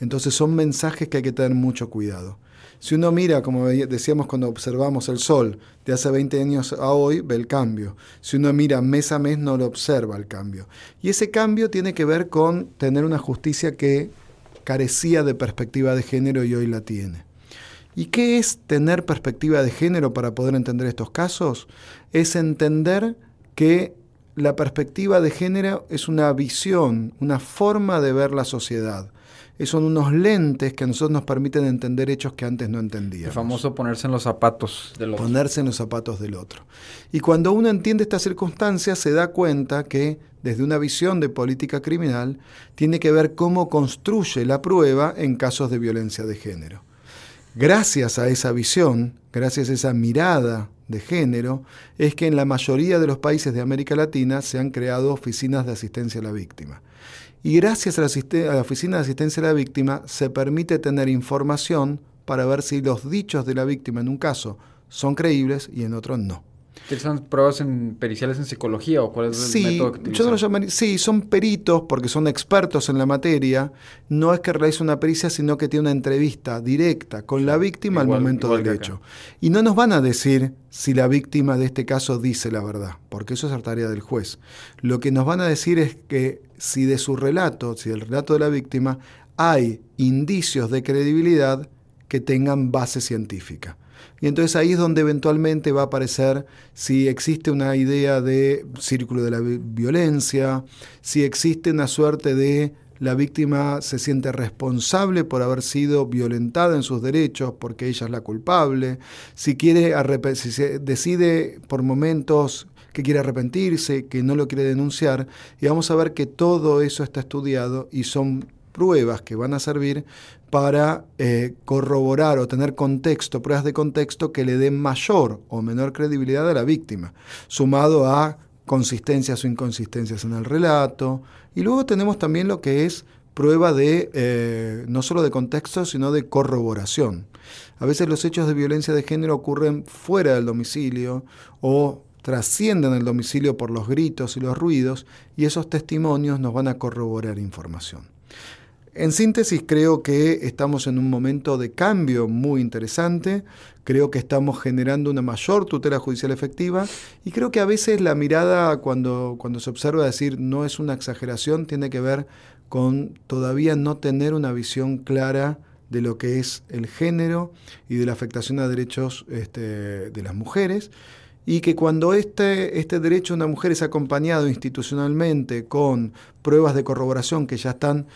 Entonces son mensajes que hay que tener mucho cuidado. Si uno mira, como decíamos cuando observamos el sol, de hace 20 años a hoy, ve el cambio. Si uno mira mes a mes, no lo observa el cambio. Y ese cambio tiene que ver con tener una justicia que carecía de perspectiva de género y hoy la tiene. ¿Y qué es tener perspectiva de género para poder entender estos casos? Es entender que la perspectiva de género es una visión, una forma de ver la sociedad. Son unos lentes que a nosotros nos permiten entender hechos que antes no entendíamos. El famoso ponerse en los zapatos del otro. Ponerse en los zapatos del otro. Y cuando uno entiende estas circunstancias, se da cuenta que desde una visión de política criminal, tiene que ver cómo construye la prueba en casos de violencia de género. Gracias a esa visión, gracias a esa mirada de género, es que en la mayoría de los países de América Latina se han creado oficinas de asistencia a la víctima. Y gracias a la, oficina de asistencia a la víctima se permite tener información para ver si los dichos de la víctima en un caso son creíbles y en otro no. ¿Utilizan pruebas en periciales en psicología o cuál es el método que yo utilizan? Yo no lo sí, son peritos porque son expertos en la materia. No es que realice una pericia, sino que tiene una entrevista directa con la víctima al momento del hecho. Y no nos van a decir si la víctima de este caso dice la verdad, porque eso es tarea del juez. Lo que nos van a decir es que si de su relato, si del relato de la víctima, hay indicios de credibilidad que tengan base científica. Y entonces ahí es donde eventualmente va a aparecer si existe una idea de círculo de la violencia, si existe una suerte de la víctima se siente responsable por haber sido violentada en sus derechos porque ella es la culpable, si quiere si se decide por momentos que quiere arrepentirse, que no lo quiere denunciar, y vamos a ver que todo eso está estudiado y son pruebas que van a servir para eh, corroborar o tener contexto, pruebas de contexto que le den mayor o menor credibilidad a la víctima, sumado a consistencias o inconsistencias en el relato. Y luego tenemos también lo que es prueba de eh, no solo de contexto, sino de corroboración. A veces los hechos de violencia de género ocurren fuera del domicilio o trascienden el domicilio por los gritos y los ruidos y esos testimonios nos van a corroborar información. En síntesis, creo que estamos en un momento de cambio muy interesante, creo que estamos generando una mayor tutela judicial efectiva. Y creo que a veces la mirada cuando, cuando se observa decir no es una exageración tiene que ver con todavía no tener una visión clara de lo que es el género y de la afectación a derechos este, de las mujeres. Y que cuando este, este derecho de una mujer es acompañado institucionalmente con pruebas de corroboración que ya están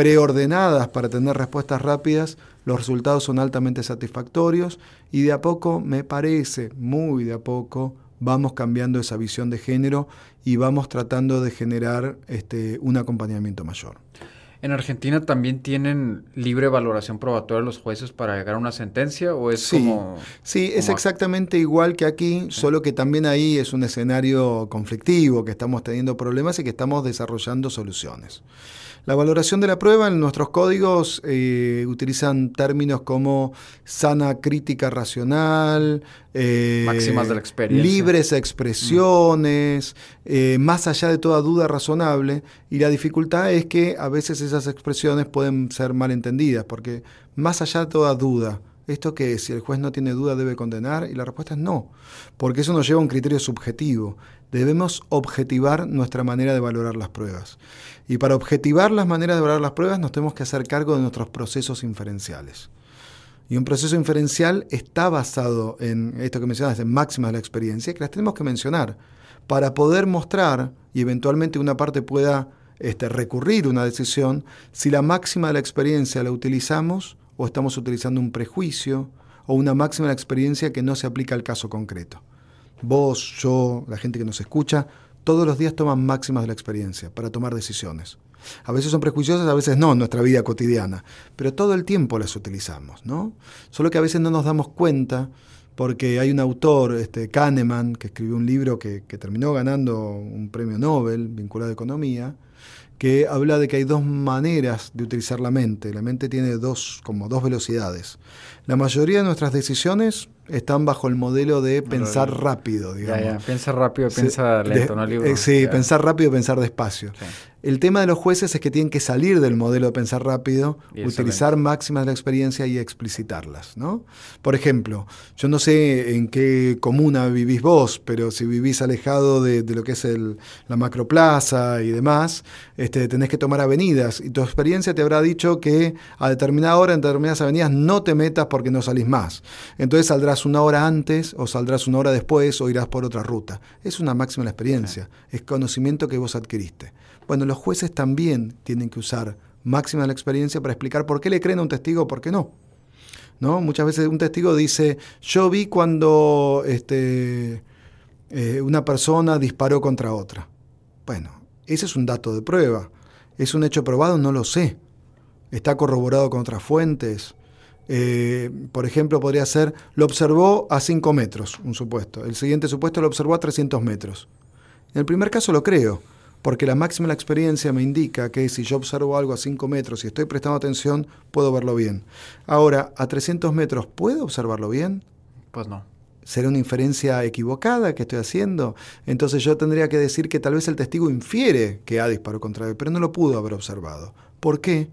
preordenadas para tener respuestas rápidas, los resultados son altamente satisfactorios y de a poco, me parece, muy de a poco, vamos cambiando esa visión de género y vamos tratando de generar este, un acompañamiento mayor. ¿En Argentina también tienen libre valoración probatoria los jueces para llegar a una sentencia o es sí, como... Sí, es exactamente igual que aquí, solo que también ahí es un escenario conflictivo, que estamos teniendo problemas y que estamos desarrollando soluciones. La valoración de la prueba en nuestros códigos eh, utilizan términos como sana crítica racional, eh, máximas de la experiencia, libres expresiones, eh, más allá de toda duda razonable. Y la dificultad es que a veces esas expresiones pueden ser mal entendidas, porque más allá de toda duda, ¿Esto que Si el juez no tiene duda debe condenar y la respuesta es no, porque eso nos lleva a un criterio subjetivo. Debemos objetivar nuestra manera de valorar las pruebas. Y para objetivar las maneras de valorar las pruebas nos tenemos que hacer cargo de nuestros procesos inferenciales. Y un proceso inferencial está basado en esto que mencionas, en máximas de la experiencia, que las tenemos que mencionar para poder mostrar y eventualmente una parte pueda este, recurrir una decisión si la máxima de la experiencia la utilizamos o estamos utilizando un prejuicio o una máxima de la experiencia que no se aplica al caso concreto. Vos, yo, la gente que nos escucha, todos los días toman máximas de la experiencia para tomar decisiones. A veces son prejuiciosas, a veces no en nuestra vida cotidiana, pero todo el tiempo las utilizamos, ¿no? Solo que a veces no nos damos cuenta porque hay un autor, este, Kahneman, que escribió un libro que, que terminó ganando un premio Nobel vinculado a economía, que habla de que hay dos maneras de utilizar la mente. La mente tiene dos, como dos velocidades. La mayoría de nuestras decisiones están bajo el modelo de pensar rápido, digamos. Ya, ya. Piensa rápido, piensa lento, ¿no? Eh, sí, pensar rápido, pensar despacio. El tema de los jueces es que tienen que salir del modelo de pensar rápido, utilizar máximas de la experiencia y explicitarlas, ¿no? Por ejemplo, yo no sé en qué comuna vivís vos, pero si vivís alejado de, lo que es el, la macroplaza y demás, este, tenés que tomar avenidas y tu experiencia te habrá dicho que a determinada hora en determinadas avenidas no te metas porque no salís más. Entonces saldrás una hora antes o saldrás una hora después o irás por otra ruta. Es una máxima la experiencia, es conocimiento que vos adquiriste. Bueno, los jueces también tienen que usar máxima la experiencia para explicar por qué le creen a un testigo o por qué no. ¿No? Muchas veces un testigo dice, yo vi cuando este, eh, una persona disparó contra otra. Bueno, ese es un dato de prueba. ¿Es un hecho probado? No lo sé. ¿Está corroborado con otras fuentes? Eh, por ejemplo, podría ser, lo observó a 5 metros, un supuesto. El siguiente supuesto lo observó a 300 metros. En el primer caso lo creo, porque la máxima la experiencia me indica que si yo observo algo a 5 metros y estoy prestando atención, puedo verlo bien. Ahora, a 300 metros, ¿puedo observarlo bien? Pues no. ¿Será una inferencia equivocada que estoy haciendo? Entonces yo tendría que decir que tal vez el testigo infiere que A disparó contra B, pero no lo pudo haber observado. ¿Por qué?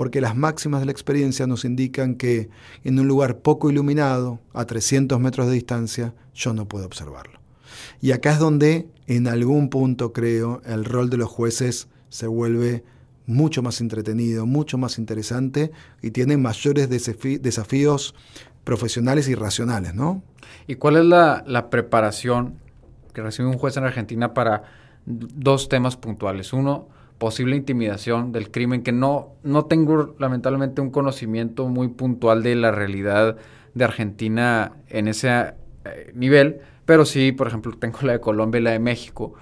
Porque las máximas de la experiencia nos indican que en un lugar poco iluminado, a 300 metros de distancia, yo no puedo observarlo. Y acá es donde, en algún punto creo, el rol de los jueces se vuelve mucho más entretenido, mucho más interesante y tiene mayores desafíos profesionales y racionales, ¿no? ¿Y cuál es la, preparación que recibe un juez en Argentina para dos temas puntuales? Uno, posible intimidación del crimen, que no, no tengo lamentablemente un conocimiento muy puntual de la realidad de Argentina en ese eh, nivel, pero sí, por ejemplo, tengo la de Colombia y la de México.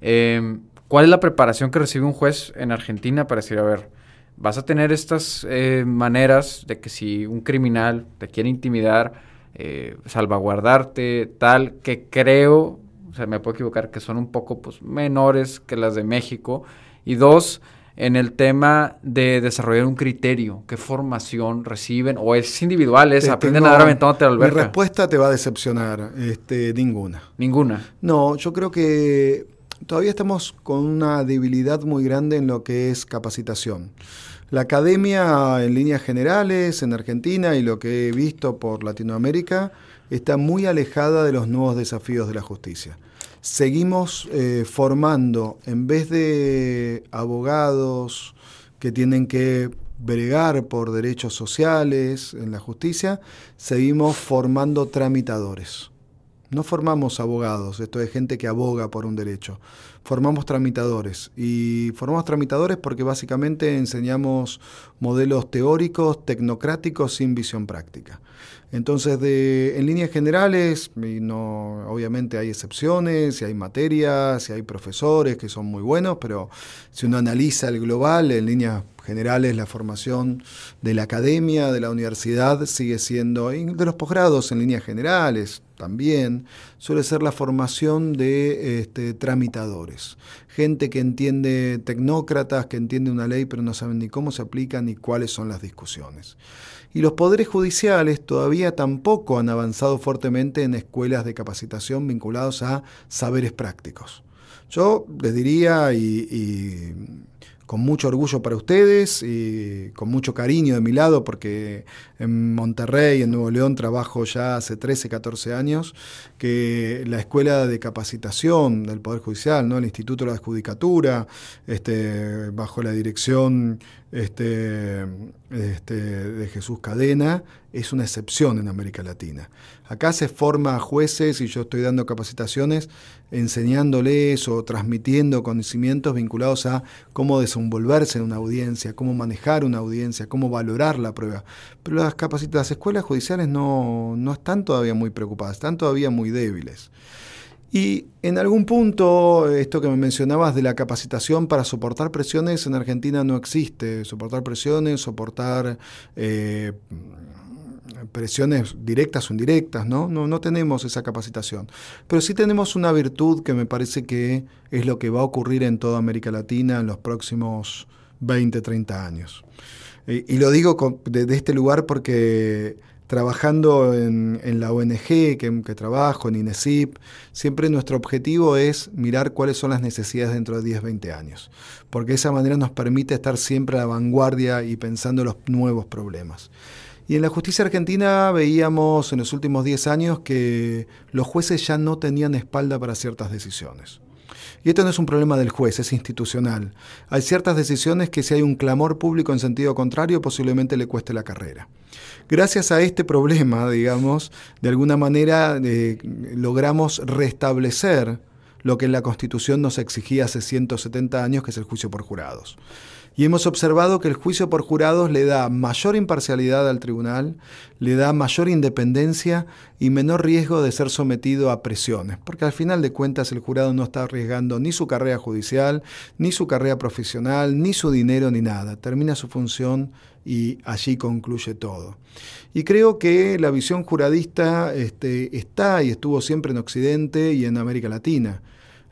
Em, ¿Cuál es la preparación que recibe un juez en Argentina para decir, a ver, vas a tener estas eh, maneras de que si un criminal te quiere intimidar, eh, salvaguardarte, tal, que creo, o sea, me puedo equivocar, que son un poco pues, menores que las de México. Y dos, en el tema de desarrollar un criterio, qué formación reciben, o es individual, es aprenden a dar aventándote al alberca. Mi respuesta te va a decepcionar, este, ninguna. Ninguna. No, yo creo que todavía estamos con una debilidad muy grande en lo que es capacitación. La academia en líneas generales en Argentina y lo que he visto por Latinoamérica está muy alejada de los nuevos desafíos de la justicia. Seguimos eh, formando, en vez de abogados que tienen que bregar por derechos sociales en la justicia, seguimos formando tramitadores. No formamos abogados, esto es gente que aboga por un derecho. Formamos tramitadores. Y formamos tramitadores porque básicamente enseñamos modelos teóricos, tecnocráticos, sin visión práctica. Entonces, de, en líneas generales, no, obviamente hay excepciones, y hay materias, y hay profesores que son muy buenos, pero si uno analiza el global, en líneas generales, la formación de la academia, de la universidad, sigue siendo, de los posgrados en líneas generales también, suele ser la formación de este, tramitadores. Gente que entiende, tecnócratas, que entiende una ley, pero no saben ni cómo se aplica ni cuáles son las discusiones. Y los poderes judiciales todavía tampoco han avanzado fuertemente en escuelas de capacitación vinculados a saberes prácticos. Yo les diría, y, con mucho orgullo para ustedes y con mucho cariño de mi lado, porque en Monterrey, en Nuevo León, trabajo ya hace 13, 14 años, que la Escuela de Capacitación del Poder Judicial, ¿no? el Instituto de la Judicatura, este, bajo la dirección este, este, de Jesús Cadena, es una excepción en América Latina. Acá se forma jueces y yo estoy dando capacitaciones enseñándoles o transmitiendo conocimientos vinculados a cómo desenvolverse en una audiencia, cómo manejar una audiencia, cómo valorar la prueba. Pero las, las escuelas judiciales no, no están todavía muy preocupadas, están todavía muy débiles. Y en algún punto, esto que me mencionabas de la capacitación para soportar presiones en Argentina no existe. Soportar presiones, soportar eh, presiones directas o indirectas, ¿no? ¿no? No tenemos esa capacitación. Pero sí tenemos una virtud que me parece que es lo que va a ocurrir en toda América Latina en los próximos 20, 30 años. Y, lo digo desde este lugar porque trabajando en, la ONG que, que, trabajo, en INESIP, siempre nuestro objetivo es mirar cuáles son las necesidades dentro de 10, 20 años, porque de esa manera nos permite estar siempre a la vanguardia y pensando los nuevos problemas. Y en la justicia argentina veíamos en los últimos 10 años que los jueces ya no tenían espalda para ciertas decisiones. Y esto no es un problema del juez, es institucional. Hay ciertas decisiones que si hay un clamor público en sentido contrario posiblemente le cueste la carrera. Gracias a este problema, digamos, de alguna manera eh, logramos restablecer lo que en la Constitución nos exigía hace 170 años, que es el juicio por jurados. Y hemos observado que el juicio por jurados le da mayor imparcialidad al tribunal, le da mayor independencia y menor riesgo de ser sometido a presiones, porque al final de cuentas el jurado no está arriesgando ni su carrera judicial, ni su carrera profesional, ni su dinero, ni nada. Termina su función y allí concluye todo. Y creo que la visión juradista este, está y estuvo siempre en Occidente y en América Latina.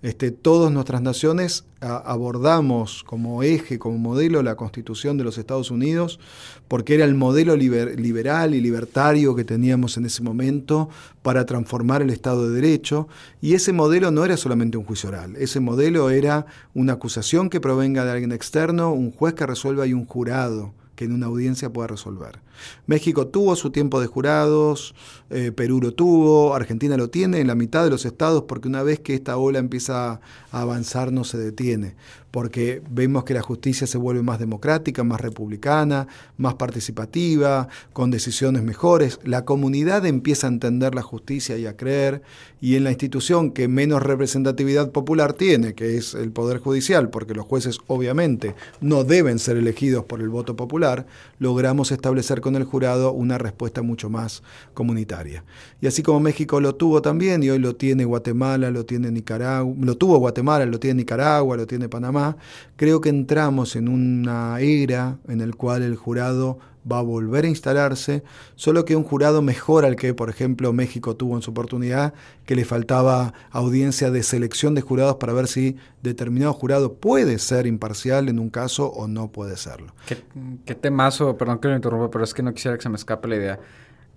Este, todas nuestras naciones abordamos como eje, como modelo la constitución de los Estados Unidos, porque era el modelo liberal y libertario que teníamos en ese momento para transformar el Estado de Derecho, y ese modelo no era solamente un juicio oral, ese modelo era una acusación que provenga de alguien externo, un juez que resuelva y un jurado que en una audiencia pueda resolver. México tuvo su tiempo de jurados, eh, Perú lo tuvo, Argentina lo tiene en la mitad de los estados porque una vez que esta ola empieza a avanzar no se detiene porque vemos que la justicia se vuelve más democrática, más republicana, más participativa, con decisiones mejores. La comunidad empieza a entender la justicia y a creer, y en la institución que menos representatividad popular tiene, que es el Poder Judicial, porque los jueces obviamente no deben ser elegidos por el voto popular, logramos establecer con el jurado una respuesta mucho más comunitaria. Y así como México lo tuvo también, y hoy lo tiene Guatemala, lo tiene Nicaragua, lo tuvo Guatemala, lo tiene Nicaragua, lo tiene Panamá, creo que entramos en una era en el cual el jurado va a volver a instalarse, solo que un jurado mejor al que, por ejemplo, México tuvo en su oportunidad, que le faltaba audiencia de selección de jurados para ver si determinado jurado puede ser imparcial en un caso o no puede serlo. Qué, temazo, perdón que lo interrumpa, pero es que no quisiera que se me escape la idea.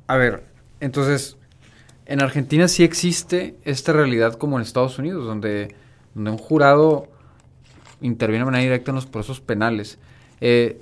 A ver, entonces, en Argentina sí existe esta realidad como en Estados Unidos, donde, donde un jurado interviene de manera directa en los procesos penales. Eh,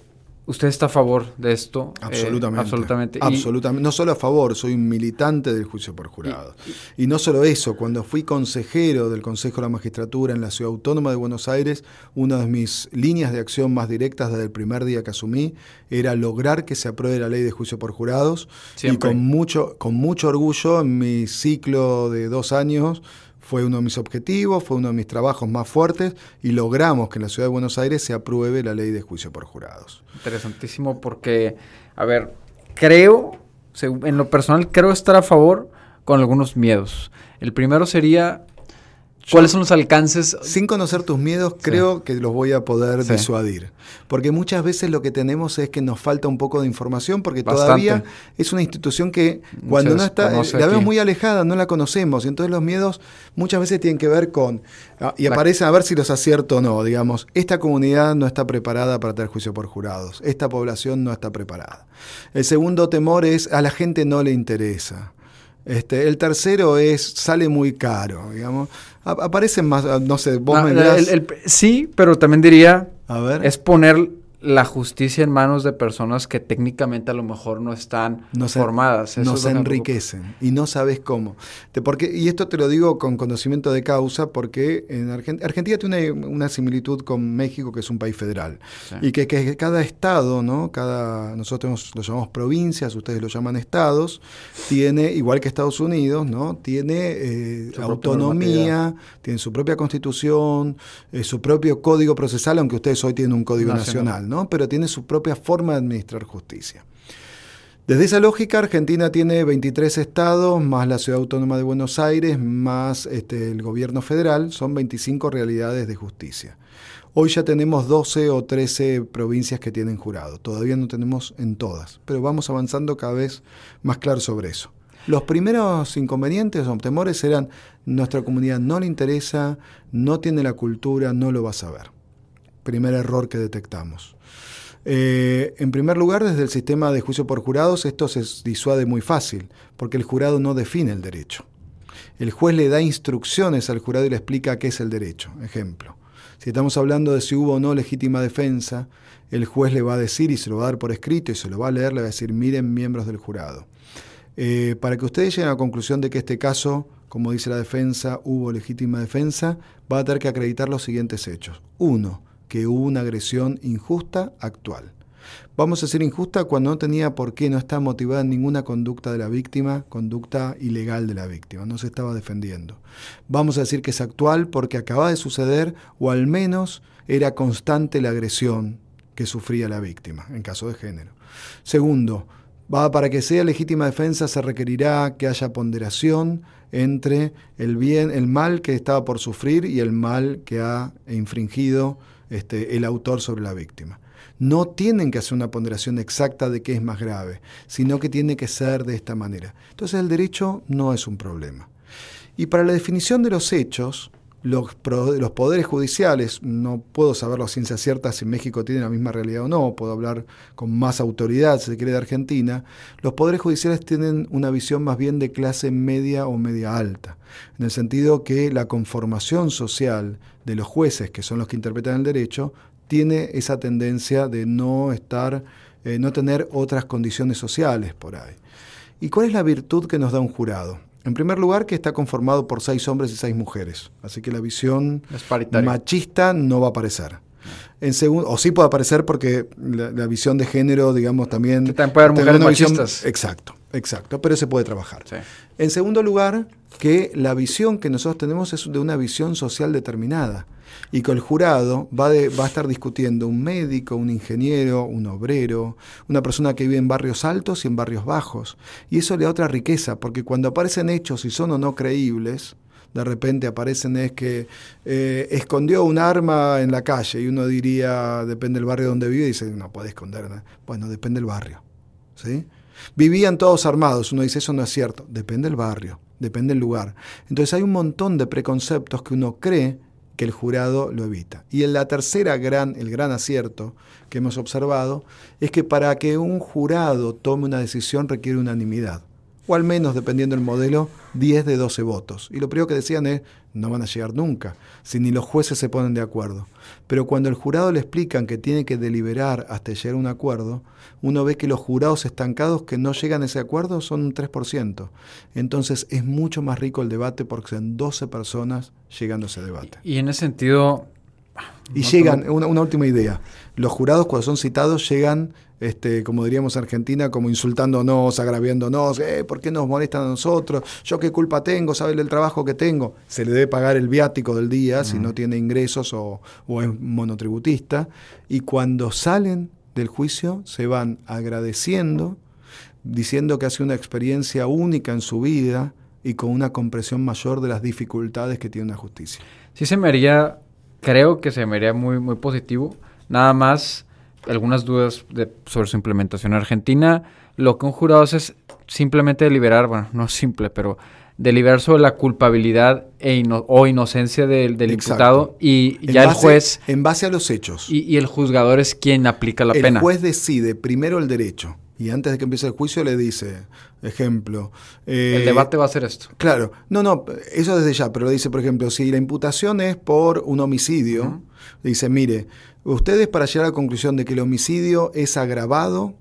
¿Usted está a favor de esto? Eh, absolutamente. absolutamente. absolutamente. No solo a favor, soy un militante del juicio por jurado. Y, no solo eso, cuando fui consejero del Consejo de la Magistratura en la Ciudad Autónoma de Buenos Aires, una de mis líneas de acción más directas desde el primer día que asumí era lograr que se apruebe la ley de juicio por jurados. Y con mucho, con mucho orgullo en mi ciclo de dos años fue uno de mis objetivos, fue uno de mis trabajos más fuertes y logramos que en la ciudad de Buenos Aires se apruebe la ley de juicio por jurados. Interesantísimo porque, a ver, creo, en lo personal creo estar a favor con algunos miedos. El primero sería ¿Cuáles son los alcances? Sin conocer tus miedos, creo que los voy a poder disuadir. Porque muchas veces lo que tenemos es que nos falta un poco de información, porque todavía es una institución que cuando no está, la vemos muy alejada, no la conocemos. Y entonces los miedos muchas veces tienen que ver con. Ah, y aparecen a ver si los acierto o no. Digamos, esta comunidad no está preparada para tener juicio por jurados. Esta población no está preparada. El segundo temor es a la gente no le interesa. Este, el tercero es, sale muy caro, digamos. aparecen más, no sé, vos me Sí, pero también diría, a ver. es poner la justicia en manos de personas que técnicamente a lo mejor no están formadas. no se enriquecen y no sabes cómo. porque, y esto te lo digo con conocimiento de causa porque en Argentina tiene una, similitud con México, que es un país federal. Y que, cada estado, ¿no? Cada, nosotros lo llamamos provincias, ustedes lo llaman estados, tiene, igual que Estados Unidos, ¿no? tiene eh, autonomía, tiene su propia constitución, eh, su propio código procesal, aunque ustedes hoy tienen un código nacional pero tiene su propia forma de administrar justicia. Desde esa lógica, Argentina tiene 23 estados, más la Ciudad Autónoma de Buenos Aires, más este, el gobierno federal, son 25 realidades de justicia. Hoy ya tenemos 12 o 13 provincias que tienen jurado, todavía no tenemos en todas, pero vamos avanzando cada vez más claro sobre eso. Los primeros inconvenientes o temores eran nuestra comunidad no le interesa, no tiene la cultura, no lo va a saber. Primer error que detectamos. Eh, en primer lugar, desde el sistema de juicio por jurados, esto se disuade muy fácil, porque el jurado no define el derecho. El juez le da instrucciones al jurado y le explica qué es el derecho. Ejemplo, si estamos hablando de si hubo o no legítima defensa, el juez le va a decir y se lo va a dar por escrito y se lo va a leer, le va a decir, miren miembros del jurado. Eh, para que ustedes lleguen a la conclusión de que este caso, como dice la defensa, hubo legítima defensa, va a tener que acreditar los siguientes hechos. Uno, que hubo una agresión injusta actual. Vamos a decir injusta cuando no tenía por qué, no está motivada en ninguna conducta de la víctima, conducta ilegal de la víctima, no se estaba defendiendo. Vamos a decir que es actual porque acaba de suceder o al menos era constante la agresión que sufría la víctima, en caso de género. Segundo, para que sea legítima defensa se requerirá que haya ponderación entre el bien, el mal que estaba por sufrir y el mal que ha infringido este, el autor sobre la víctima. No tienen que hacer una ponderación exacta de qué es más grave, sino que tiene que ser de esta manera. Entonces el derecho no es un problema. Y para la definición de los hechos, los, los, poderes judiciales, no puedo saber la ciencia cierta si México tiene la misma realidad o no, puedo hablar con más autoridad, si se quiere, de Argentina, los poderes judiciales tienen una visión más bien de clase media o media alta, en el sentido que la conformación social de los jueces, que son los que interpretan el derecho, tiene esa tendencia de no estar, eh, no tener otras condiciones sociales por ahí. ¿Y cuál es la virtud que nos da un jurado? En primer lugar, que está conformado por seis hombres y seis mujeres. Así que la visión machista no va a aparecer. En segundo, o sí puede aparecer porque la, visión de género, digamos, también. también puede haber mujeres machistas. exacto, exacto, pero se puede trabajar. En segundo lugar, que la visión que nosotros tenemos es de una visión social determinada y que el jurado va, va, a estar discutiendo un médico, un ingeniero, un obrero, una persona que vive en barrios altos y en barrios bajos. Y eso le da otra riqueza, porque cuando aparecen hechos y son o no creíbles, de repente aparecen es que eh, escondió un arma en la calle y uno diría, depende del barrio donde vive, y dice, no puede esconder. Bueno, depende del barrio. ¿sí? Vivían todos armados, uno dice, eso no es cierto, depende del barrio, depende del lugar. Entonces hay un montón de preconceptos que uno cree que el jurado lo evita. Y en la tercera gran, el gran acierto que hemos observado es que para que un jurado tome una decisión requiere unanimidad o al menos, dependiendo del modelo, 10 de 12 votos. Y lo primero que decían es, no van a llegar nunca, si ni los jueces se ponen de acuerdo. Pero cuando el jurado le explican que tiene que deliberar hasta llegar a un acuerdo, uno ve que los jurados estancados que no llegan a ese acuerdo son un 3%. Entonces es mucho más rico el debate porque son 12 personas llegando a ese debate. Y en ese sentido... Y llegan, una, una última idea, los jurados cuando son citados llegan este, como diríamos en Argentina, como insultándonos, agraviándonos, eh, ¿por qué nos molestan a nosotros? ¿Yo qué culpa tengo? ¿Sabe el trabajo que tengo? Se le debe pagar el viático del día si no tiene ingresos o, o es monotributista. Y cuando salen del juicio se van agradeciendo, diciendo que hace una experiencia única en su vida y con una comprensión mayor de las dificultades que tiene una justicia. Sí se me haría, creo que se me haría muy, muy positivo. Nada más algunas dudas sobre su implementación en Argentina. Lo que un jurado hace es simplemente deliberar, bueno, no simple, pero deliberar sobre la culpabilidad e o inocencia del, del imputado y ya el juez... En base a los hechos. Y, el juzgador es quien aplica la pena. El juez decide primero el derecho y antes de que empiece el juicio le dice, ejemplo... Eh, el debate va a ser esto. Claro, no, no, eso desde ya, pero le dice, por ejemplo, si la imputación es por un homicidio, dice, mire, Ustedes para llegar a la conclusión de que el homicidio es agravado,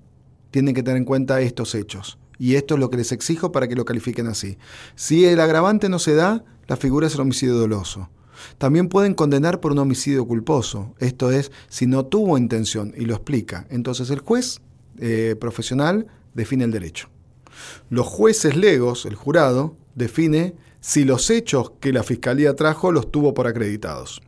tienen que tener en cuenta estos hechos. Y esto es lo que les exijo para que lo califiquen así. Si el agravante no se da, la figura es el homicidio doloso. También pueden condenar por un homicidio culposo, esto es, si no tuvo intención y lo explica. Entonces el juez eh, profesional define el derecho. Los jueces legos, el jurado, define si los hechos que la fiscalía trajo los tuvo por acreditados.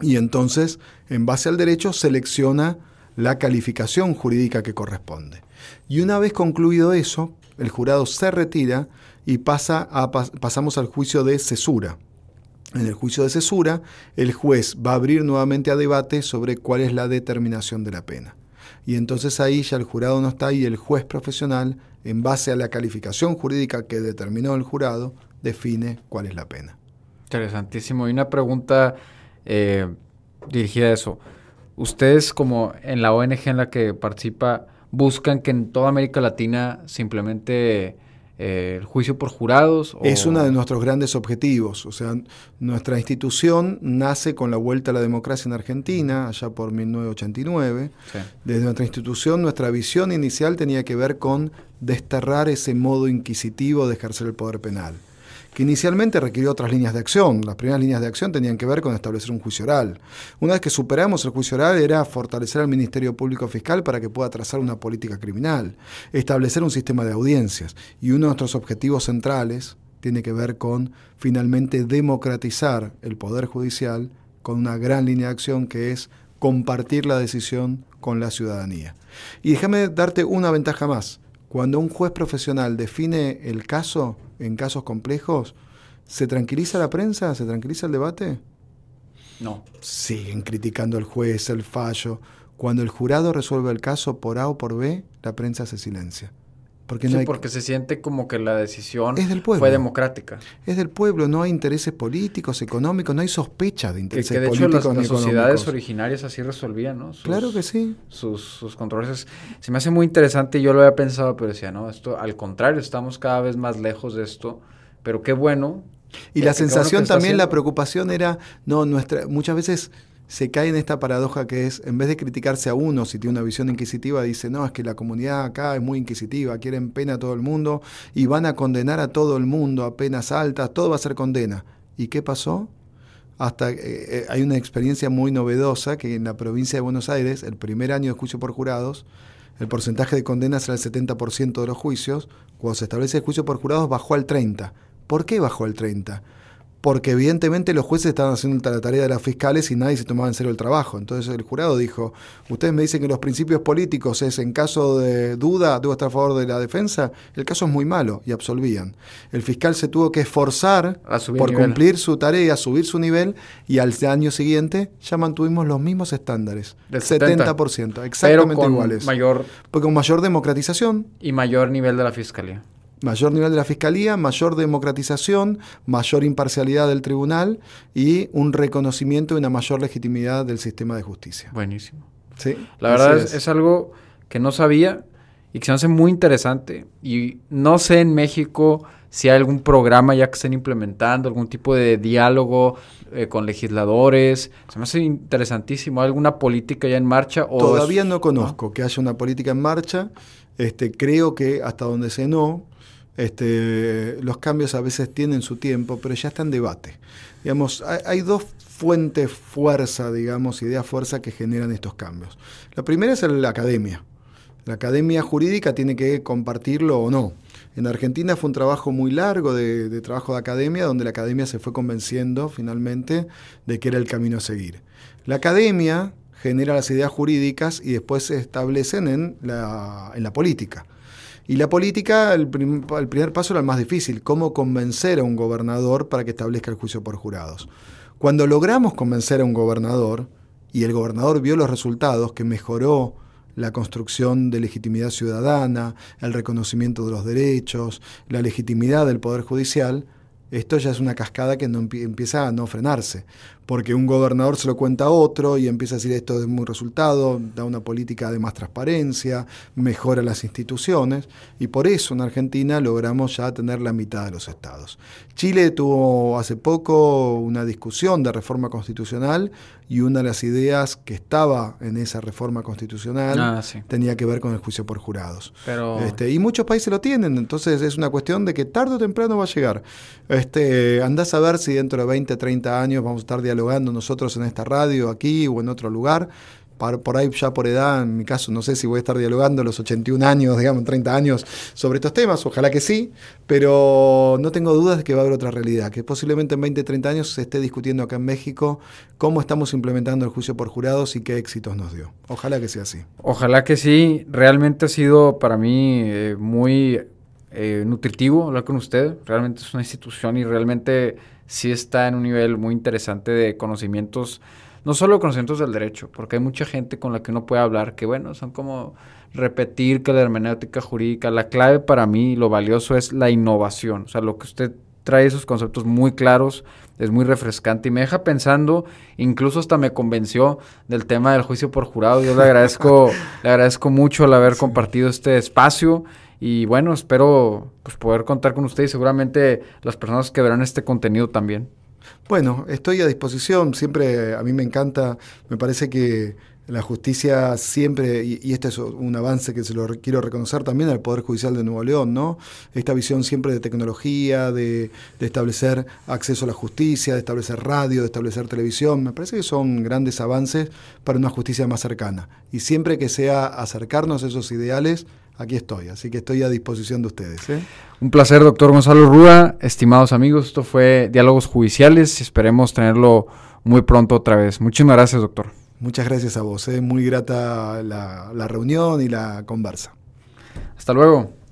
Y entonces, en base al derecho, selecciona la calificación jurídica que corresponde. Y una vez concluido eso, el jurado se retira y pasa pasamos al juicio de cesura. En el juicio de cesura, el juez va a abrir nuevamente a debate sobre cuál es la determinación de la pena. Y entonces ahí ya el jurado no está y el juez profesional, en base a la calificación jurídica que determinó el jurado, define cuál es la pena. Interesantísimo. Y una pregunta eh, dirigida a eso. Ustedes como en la ONG en la que participa buscan que en toda América Latina simplemente eh, el juicio por jurados? Es uno de nuestros grandes objetivos. O sea, nuestra institución nace con la vuelta a la democracia en Argentina, allá por 1989. Desde nuestra institución, nuestra visión inicial tenía que ver con desterrar ese modo inquisitivo de ejercer el poder penal que inicialmente requirió otras líneas de acción. Las primeras líneas de acción tenían que ver con establecer un juicio oral. Una vez que superamos el juicio oral era fortalecer al Ministerio Público Fiscal para que pueda trazar una política criminal, establecer un sistema de audiencias. Y uno de nuestros objetivos centrales tiene que ver con finalmente democratizar el Poder Judicial con una gran línea de acción que es compartir la decisión con la ciudadanía. Y déjame darte una ventaja más. Cuando un juez profesional define el caso, en casos complejos, ¿se tranquiliza la prensa? ¿Se tranquiliza el debate? No. Siguen criticando al juez, el fallo. Cuando el jurado resuelve el caso por A o por B, la prensa se silencia. Porque, sí, porque se siente como que la decisión es del pueblo. fue democrática. Es del pueblo, no hay intereses políticos, económicos, no hay sospecha de intereses que, que de políticos. Hecho, las, las sociedades originarias así resolvían, ¿no? claro que sí. Sus, sus controversias. Se me hace muy interesante, yo lo había pensado, pero decía, no, esto al contrario, estamos cada vez más lejos de esto, pero qué bueno. Y la sensación también, la preocupación era, no, nuestra, muchas veces se cae en esta paradoja que es, en vez de criticarse a uno si tiene una visión inquisitiva, dice, no, es que la comunidad acá es muy inquisitiva, quieren pena a todo el mundo y van a condenar a todo el mundo a penas altas, todo va a ser condena. ¿Y qué pasó? Hasta eh, eh, hay una experiencia muy novedosa que en la provincia de Buenos Aires, el primer año de juicio por jurados, el porcentaje de condenas era el 70% de los juicios, cuando se establece el juicio por jurados bajó al 30%. ¿Por qué bajó al 30%? Porque evidentemente los jueces estaban haciendo la tarea de las fiscales y nadie se tomaba en serio el trabajo. Entonces el jurado dijo, ustedes me dicen que los principios políticos es en caso de duda, debo estar a favor de la defensa, el caso es muy malo y absolvían. El fiscal se tuvo que esforzar por cumplir su tarea, subir su nivel y al año siguiente ya mantuvimos los mismos estándares. Del 70%, exactamente iguales. Mayor, porque con mayor democratización. Y mayor nivel de la fiscalía mayor nivel de la fiscalía, mayor democratización, mayor imparcialidad del tribunal y un reconocimiento y una mayor legitimidad del sistema de justicia. Buenísimo. Sí. La verdad es. algo que no sabía y que se me hace muy interesante. Y no sé en México si hay algún programa ya que estén implementando, algún tipo de diálogo eh, con legisladores. Se me hace interesantísimo. ¿Hay alguna política ya en marcha? O Todavía no conozco que haya una política en marcha. Este, creo que hasta donde se no, este, los cambios a veces tienen su tiempo, pero ya está en debate. Hay, dos fuentes fuerza, digamos, ideas fuerza que generan estos cambios. La primera es la academia. La academia jurídica tiene que compartirlo o no. En Argentina fue un trabajo muy largo de, trabajo de academia, donde la academia se fue convenciendo finalmente de que era el camino a seguir. La academia genera las ideas jurídicas y después se establecen en la política. Y la política, el, primer paso era el más difícil, cómo convencer a un gobernador para que establezca el juicio por jurados. Cuando logramos convencer a un gobernador, y el gobernador vio los resultados, que mejoró la construcción de legitimidad ciudadana, el reconocimiento de los derechos, la legitimidad del Poder Judicial, esto ya es una cascada que no empieza a no frenarse porque un gobernador se lo cuenta a otro y empieza a decir esto es muy resultado, da una política de más transparencia, mejora las instituciones, y por eso en Argentina logramos ya tener la mitad de los estados. Chile tuvo hace poco una discusión de reforma constitucional y una de las ideas que estaba en esa reforma constitucional ah, tenía que ver con el juicio por jurados. Este, y muchos países lo tienen, entonces es una cuestión de que tarde o temprano va a llegar. Este, andás a ver si dentro de 20, 30 años vamos a estar dialogando nosotros en esta radio, aquí o en otro lugar. Por ahí ya por edad, en mi caso, no sé si voy a estar dialogando los 81 años, digamos, 30 años sobre estos temas, ojalá que sí, pero no tengo dudas de que va a haber otra realidad, que posiblemente en 20, 30 años se esté discutiendo acá en México cómo estamos implementando el juicio por jurados y qué éxitos nos dio. Ojalá que sea así. Ojalá que sí, realmente ha sido para mí eh, muy eh, nutritivo hablar con usted, realmente es una institución y realmente sí está en un nivel muy interesante de conocimientos, no solo conocimientos del derecho, porque hay mucha gente con la que uno puede hablar que, bueno, son como repetir que la hermenéutica jurídica, la clave para mí, lo valioso es la innovación, o sea, lo que usted trae esos conceptos muy claros, es muy refrescante y me deja pensando, incluso hasta me convenció del tema del juicio por jurado. Yo le agradezco, le agradezco mucho el haber compartido este espacio y bueno, espero pues, poder contar con ustedes seguramente las personas que verán este contenido también. Bueno, estoy a disposición, siempre a mí me encanta, me parece que la justicia siempre, y, este es un avance que se lo quiero reconocer también al Poder Judicial de Nuevo León, ¿no? Esta visión siempre de tecnología, de, de, establecer acceso a la justicia, de establecer radio, de establecer televisión, me parece que son grandes avances para una justicia más cercana. Y siempre que sea acercarnos a esos ideales, aquí estoy. Así que estoy a disposición de ustedes. ¿eh? Un placer, doctor Gonzalo Rúa. Estimados amigos, esto fue Diálogos Judiciales. Esperemos tenerlo muy pronto otra vez. Muchísimas gracias, doctor. Muchas gracias a vos. Es ¿eh? muy grata la, la reunión y la conversa. Hasta luego.